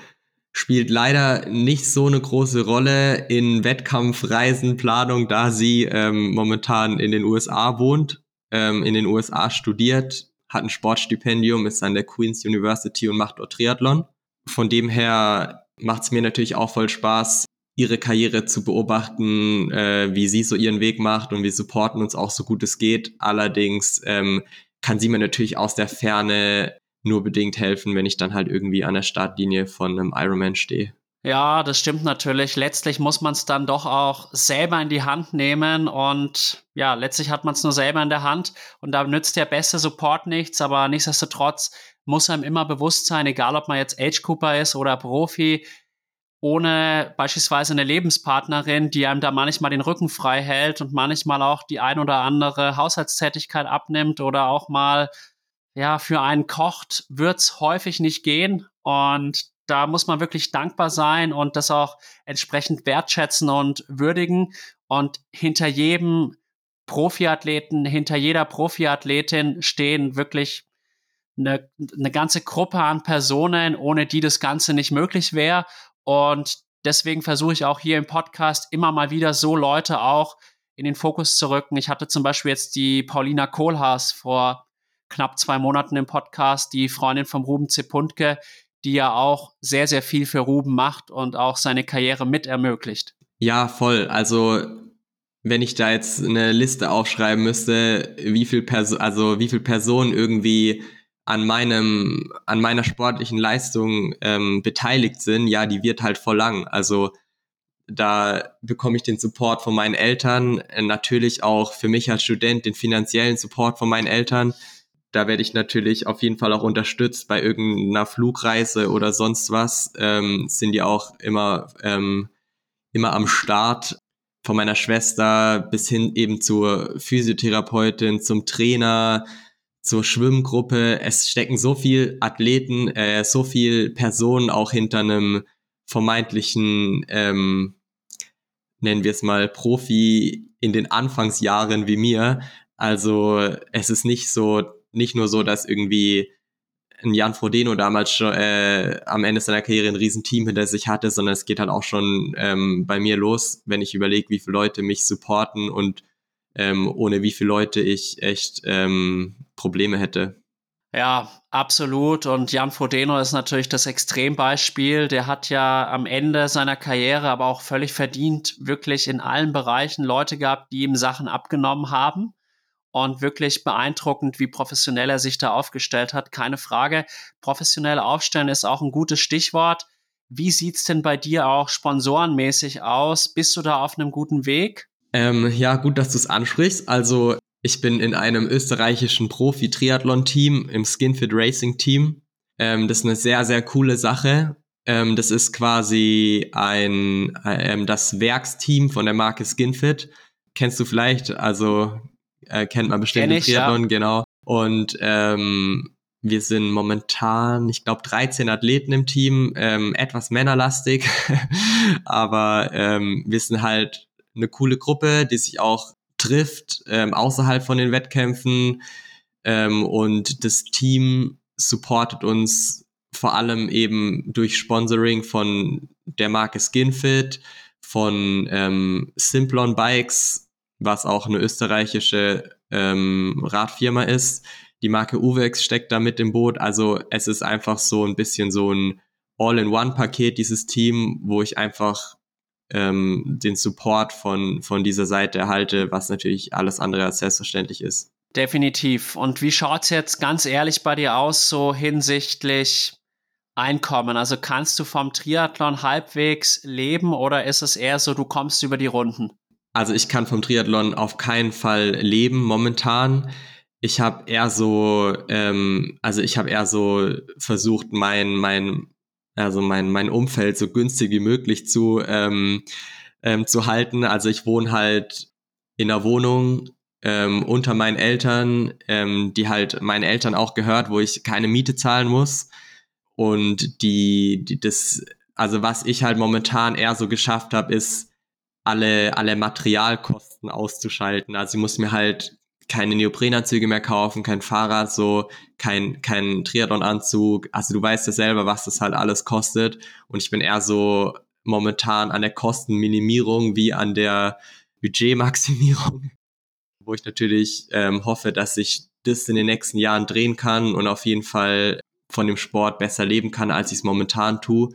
spielt leider nicht so eine große Rolle in Wettkampfreisenplanung, da sie ähm, momentan in den USA wohnt, ähm, in den USA studiert, hat ein Sportstipendium, ist an der Queen's University und macht dort Triathlon. von dem her macht es mir natürlich auch voll Spaß, ihre Karriere zu beobachten, äh, wie sie so ihren Weg macht und wir supporten uns auch so gut es geht. Allerdings ähm, kann sie mir natürlich aus der Ferne nur bedingt helfen, wenn ich dann halt irgendwie an der Startlinie von einem Ironman stehe. Ja, das stimmt natürlich. Letztlich muss man es dann doch auch selber in die Hand nehmen und ja, letztlich hat man es nur selber in der Hand und da nützt der beste Support nichts, aber nichtsdestotrotz muss einem immer bewusst sein, egal ob man jetzt Age Cooper ist oder Profi, ohne beispielsweise eine Lebenspartnerin, die einem da manchmal den Rücken frei hält und manchmal auch die ein oder andere Haushaltstätigkeit abnimmt oder auch mal ja für einen kocht, wird's häufig nicht gehen und da muss man wirklich dankbar sein und das auch entsprechend wertschätzen und würdigen. Und hinter jedem Profiathleten, hinter jeder Profiathletin stehen wirklich eine, eine ganze Gruppe an Personen, ohne die das Ganze nicht möglich wäre. Und deswegen versuche ich auch hier im Podcast immer mal wieder so Leute auch in den Fokus zu rücken. Ich hatte zum Beispiel jetzt die Paulina Kohlhaas vor knapp zwei Monaten im Podcast, die Freundin vom Ruben Zepuntke, die ja auch sehr, sehr viel für Ruben macht und auch seine Karriere mit ermöglicht. Ja, voll. Also wenn ich da jetzt eine Liste aufschreiben müsste, wie viel Perso also wie viel Personen irgendwie an meinem an meiner sportlichen Leistung ähm, beteiligt sind, ja, die wird halt voll lang. Also da bekomme ich den Support von meinen Eltern, natürlich auch für mich als Student den finanziellen Support von meinen Eltern da werde ich natürlich auf jeden Fall auch unterstützt bei irgendeiner Flugreise oder sonst was. Ähm, sind die auch immer, ähm, immer am Start von meiner Schwester bis hin eben zur Physiotherapeutin, zum Trainer, zur Schwimmgruppe. Es stecken so viel Athleten, äh, so viel Personen auch hinter einem vermeintlichen, ähm, nennen wir es mal, Profi in den Anfangsjahren wie mir. Also es ist nicht so, nicht nur so, dass irgendwie ein Jan Frodeno damals schon äh, am Ende seiner Karriere ein Riesenteam hinter sich hatte, sondern es geht halt auch schon ähm, bei mir los, wenn ich überlege, wie viele Leute mich supporten und ähm, ohne wie viele Leute ich echt ähm, Probleme hätte. Ja, absolut. Und Jan Frodeno ist natürlich das Extrembeispiel. Der hat ja am Ende seiner Karriere, aber auch völlig verdient, wirklich in allen Bereichen Leute gehabt, die ihm Sachen abgenommen haben und wirklich beeindruckend, wie professionell er sich da aufgestellt hat. Keine Frage. Professionell aufstellen ist auch ein gutes Stichwort. Wie sieht's denn bei dir auch sponsorenmäßig aus? Bist du da auf einem guten Weg? Ähm, ja, gut, dass du es ansprichst. Also ich bin in einem österreichischen Profi-Triathlon-Team, im Skinfit Racing-Team. Ähm, das ist eine sehr, sehr coole Sache. Ähm, das ist quasi ein ähm, das Werksteam von der Marke Skinfit. Kennst du vielleicht? Also äh, kennt man bestimmt ich, Triathlon, ja. genau. Und ähm, wir sind momentan, ich glaube, 13 Athleten im Team, ähm, etwas männerlastig, aber ähm, wir sind halt eine coole Gruppe, die sich auch trifft ähm, außerhalb von den Wettkämpfen ähm, und das Team supportet uns vor allem eben durch Sponsoring von der Marke Skinfit, von ähm, Simplon Bikes was auch eine österreichische ähm, Radfirma ist. Die Marke Uvex steckt da mit im Boot. Also es ist einfach so ein bisschen so ein All-in-One-Paket, dieses Team, wo ich einfach ähm, den Support von, von dieser Seite erhalte, was natürlich alles andere als selbstverständlich ist. Definitiv. Und wie schaut's jetzt ganz ehrlich bei dir aus, so hinsichtlich Einkommen? Also kannst du vom Triathlon halbwegs leben oder ist es eher so, du kommst über die Runden? Also ich kann vom Triathlon auf keinen Fall leben momentan. Ich habe eher so, ähm, also ich habe eher so versucht, mein, mein, also mein, mein Umfeld so günstig wie möglich zu, ähm, ähm, zu halten. Also ich wohne halt in einer Wohnung ähm, unter meinen Eltern, ähm, die halt meinen Eltern auch gehört, wo ich keine Miete zahlen muss. Und die, die das, also was ich halt momentan eher so geschafft habe, ist alle, alle Materialkosten auszuschalten. Also ich muss mir halt keine Neoprenanzüge mehr kaufen, kein Fahrrad, so kein, kein Triathlon-Anzug. Also du weißt ja selber, was das halt alles kostet. Und ich bin eher so momentan an der Kostenminimierung wie an der Budgetmaximierung, wo ich natürlich ähm, hoffe, dass sich das in den nächsten Jahren drehen kann und auf jeden Fall von dem Sport besser leben kann, als ich es momentan tue,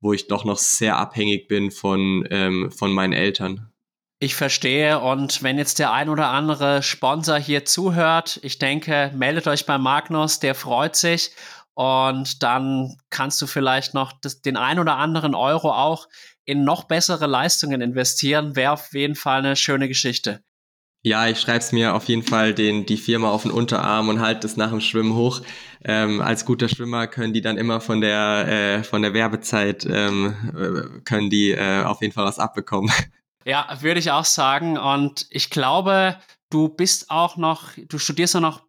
wo ich doch noch sehr abhängig bin von, ähm, von meinen Eltern. Ich verstehe. Und wenn jetzt der ein oder andere Sponsor hier zuhört, ich denke, meldet euch bei Magnus, der freut sich. Und dann kannst du vielleicht noch das, den ein oder anderen Euro auch in noch bessere Leistungen investieren. Wäre auf jeden Fall eine schöne Geschichte. Ja, ich schreibe es mir auf jeden Fall den, die Firma auf den Unterarm und halte es nach dem Schwimmen hoch. Ähm, als guter Schwimmer können die dann immer von der, äh, von der Werbezeit, ähm, äh, können die äh, auf jeden Fall was abbekommen. Ja, würde ich auch sagen. Und ich glaube, du bist auch noch, du studierst auch noch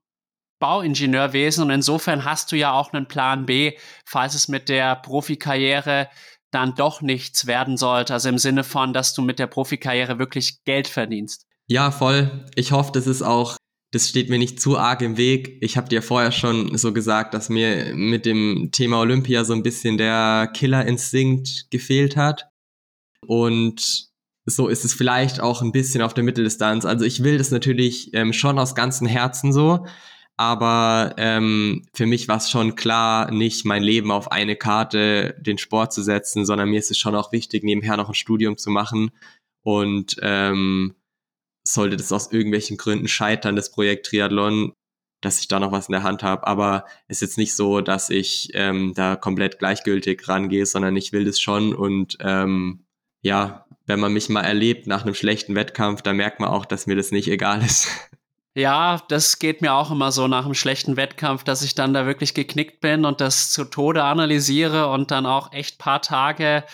Bauingenieurwesen und insofern hast du ja auch einen Plan B, falls es mit der Profikarriere dann doch nichts werden sollte. Also im Sinne von, dass du mit der Profikarriere wirklich Geld verdienst. Ja, voll. Ich hoffe, das ist auch, das steht mir nicht zu arg im Weg. Ich habe dir vorher schon so gesagt, dass mir mit dem Thema Olympia so ein bisschen der Killerinstinkt gefehlt hat. Und so ist es vielleicht auch ein bisschen auf der Mitteldistanz. Also ich will das natürlich ähm, schon aus ganzem Herzen so, aber ähm, für mich war es schon klar, nicht mein Leben auf eine Karte, den Sport zu setzen, sondern mir ist es schon auch wichtig, nebenher noch ein Studium zu machen und ähm, sollte das aus irgendwelchen Gründen scheitern, das Projekt Triathlon, dass ich da noch was in der Hand habe. Aber es ist jetzt nicht so, dass ich ähm, da komplett gleichgültig rangehe, sondern ich will das schon. Und ähm, ja, wenn man mich mal erlebt nach einem schlechten Wettkampf, da merkt man auch, dass mir das nicht egal ist. Ja, das geht mir auch immer so nach einem schlechten Wettkampf, dass ich dann da wirklich geknickt bin und das zu Tode analysiere und dann auch echt paar Tage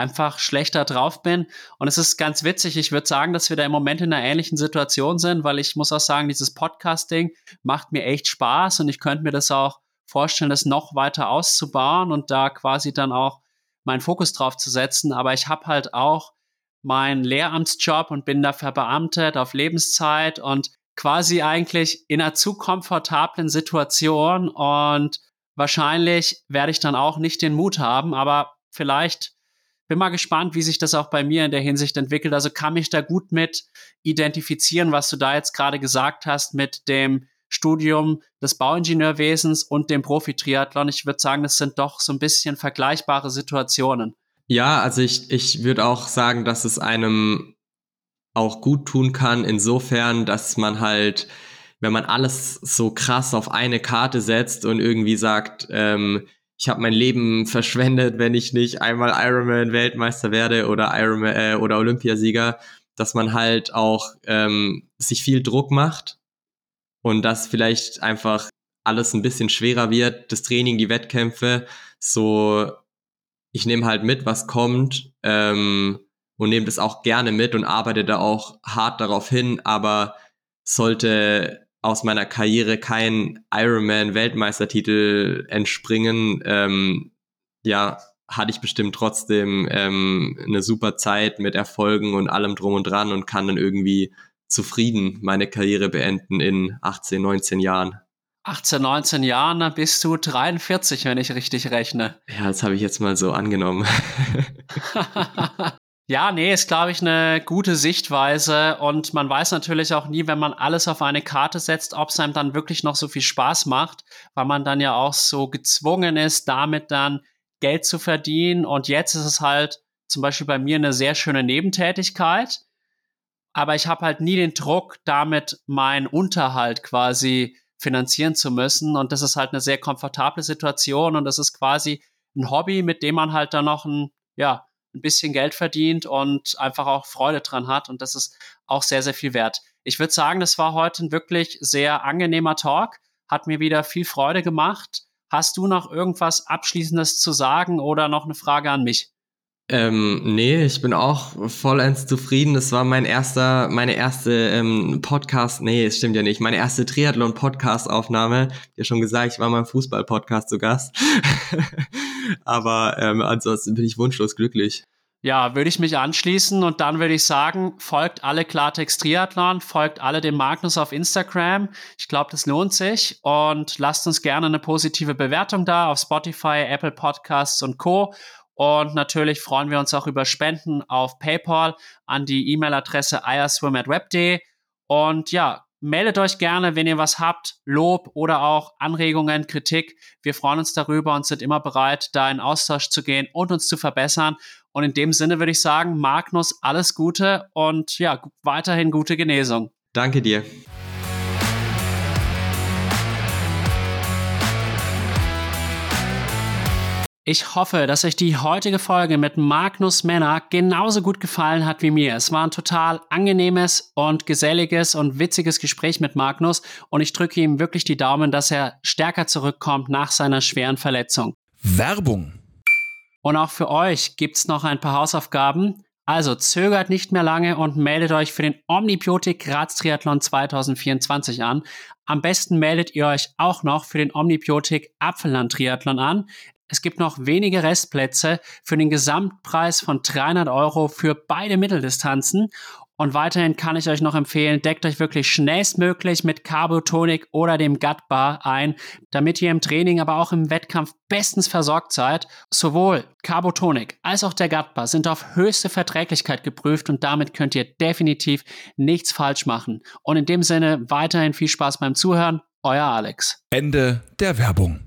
einfach schlechter drauf bin. Und es ist ganz witzig. Ich würde sagen, dass wir da im Moment in einer ähnlichen Situation sind, weil ich muss auch sagen, dieses Podcasting macht mir echt Spaß und ich könnte mir das auch vorstellen, das noch weiter auszubauen und da quasi dann auch meinen Fokus drauf zu setzen. Aber ich habe halt auch meinen Lehramtsjob und bin da verbeamtet auf Lebenszeit und quasi eigentlich in einer zu komfortablen Situation und wahrscheinlich werde ich dann auch nicht den Mut haben, aber vielleicht bin mal gespannt, wie sich das auch bei mir in der Hinsicht entwickelt. Also kann mich da gut mit identifizieren, was du da jetzt gerade gesagt hast mit dem Studium des Bauingenieurwesens und dem Profi-Triathlon. Ich würde sagen, das sind doch so ein bisschen vergleichbare Situationen. Ja, also ich, ich würde auch sagen, dass es einem auch gut tun kann, insofern, dass man halt, wenn man alles so krass auf eine Karte setzt und irgendwie sagt, ähm, ich habe mein Leben verschwendet, wenn ich nicht einmal Ironman Weltmeister werde oder Ironman äh, oder Olympiasieger, dass man halt auch ähm, sich viel Druck macht und dass vielleicht einfach alles ein bisschen schwerer wird, das Training, die Wettkämpfe, so ich nehme halt mit, was kommt ähm, und nehme das auch gerne mit und arbeite da auch hart darauf hin, aber sollte aus meiner Karriere kein Ironman-Weltmeistertitel entspringen, ähm, ja, hatte ich bestimmt trotzdem ähm, eine super Zeit mit Erfolgen und allem drum und dran und kann dann irgendwie zufrieden meine Karriere beenden in 18, 19 Jahren. 18, 19 Jahren, dann bist du 43, wenn ich richtig rechne. Ja, das habe ich jetzt mal so angenommen. Ja, nee, ist, glaube ich, eine gute Sichtweise. Und man weiß natürlich auch nie, wenn man alles auf eine Karte setzt, ob es einem dann wirklich noch so viel Spaß macht, weil man dann ja auch so gezwungen ist, damit dann Geld zu verdienen. Und jetzt ist es halt zum Beispiel bei mir eine sehr schöne Nebentätigkeit. Aber ich habe halt nie den Druck, damit meinen Unterhalt quasi finanzieren zu müssen. Und das ist halt eine sehr komfortable Situation. Und das ist quasi ein Hobby, mit dem man halt dann noch ein, ja, ein bisschen Geld verdient und einfach auch Freude dran hat. Und das ist auch sehr, sehr viel wert. Ich würde sagen, das war heute ein wirklich sehr angenehmer Talk. Hat mir wieder viel Freude gemacht. Hast du noch irgendwas Abschließendes zu sagen oder noch eine Frage an mich? Ähm, nee, ich bin auch vollends zufrieden. Das war mein erster, meine erste ähm, Podcast, nee, es stimmt ja nicht, meine erste Triathlon-Podcast-Aufnahme. Ja schon gesagt, ich war mal im Fußball-Podcast zu Gast. Aber ähm, ansonsten bin ich wunschlos glücklich. Ja, würde ich mich anschließen und dann würde ich sagen, folgt alle Klartext Triathlon, folgt alle dem Magnus auf Instagram. Ich glaube, das lohnt sich und lasst uns gerne eine positive Bewertung da auf Spotify, Apple Podcasts und Co. Und natürlich freuen wir uns auch über Spenden auf PayPal an die E-Mail-Adresse iaswim.web.de. Und ja, meldet euch gerne, wenn ihr was habt, Lob oder auch Anregungen, Kritik. Wir freuen uns darüber und sind immer bereit, da in Austausch zu gehen und uns zu verbessern. Und in dem Sinne würde ich sagen, Magnus, alles Gute und ja, weiterhin gute Genesung. Danke dir. Ich hoffe, dass euch die heutige Folge mit Magnus Männer genauso gut gefallen hat wie mir. Es war ein total angenehmes und geselliges und witziges Gespräch mit Magnus und ich drücke ihm wirklich die Daumen, dass er stärker zurückkommt nach seiner schweren Verletzung. Werbung. Und auch für euch gibt's noch ein paar Hausaufgaben. Also zögert nicht mehr lange und meldet euch für den Omnibiotik Graz Triathlon 2024 an. Am besten meldet ihr euch auch noch für den Omnibiotik Apfelland Triathlon an. Es gibt noch wenige Restplätze für den Gesamtpreis von 300 Euro für beide Mitteldistanzen. Und weiterhin kann ich euch noch empfehlen, deckt euch wirklich schnellstmöglich mit Carbotonik oder dem Gut Bar ein, damit ihr im Training, aber auch im Wettkampf bestens versorgt seid. Sowohl Carbotonik als auch der Gut Bar sind auf höchste Verträglichkeit geprüft und damit könnt ihr definitiv nichts falsch machen. Und in dem Sinne weiterhin viel Spaß beim Zuhören. Euer Alex. Ende der Werbung.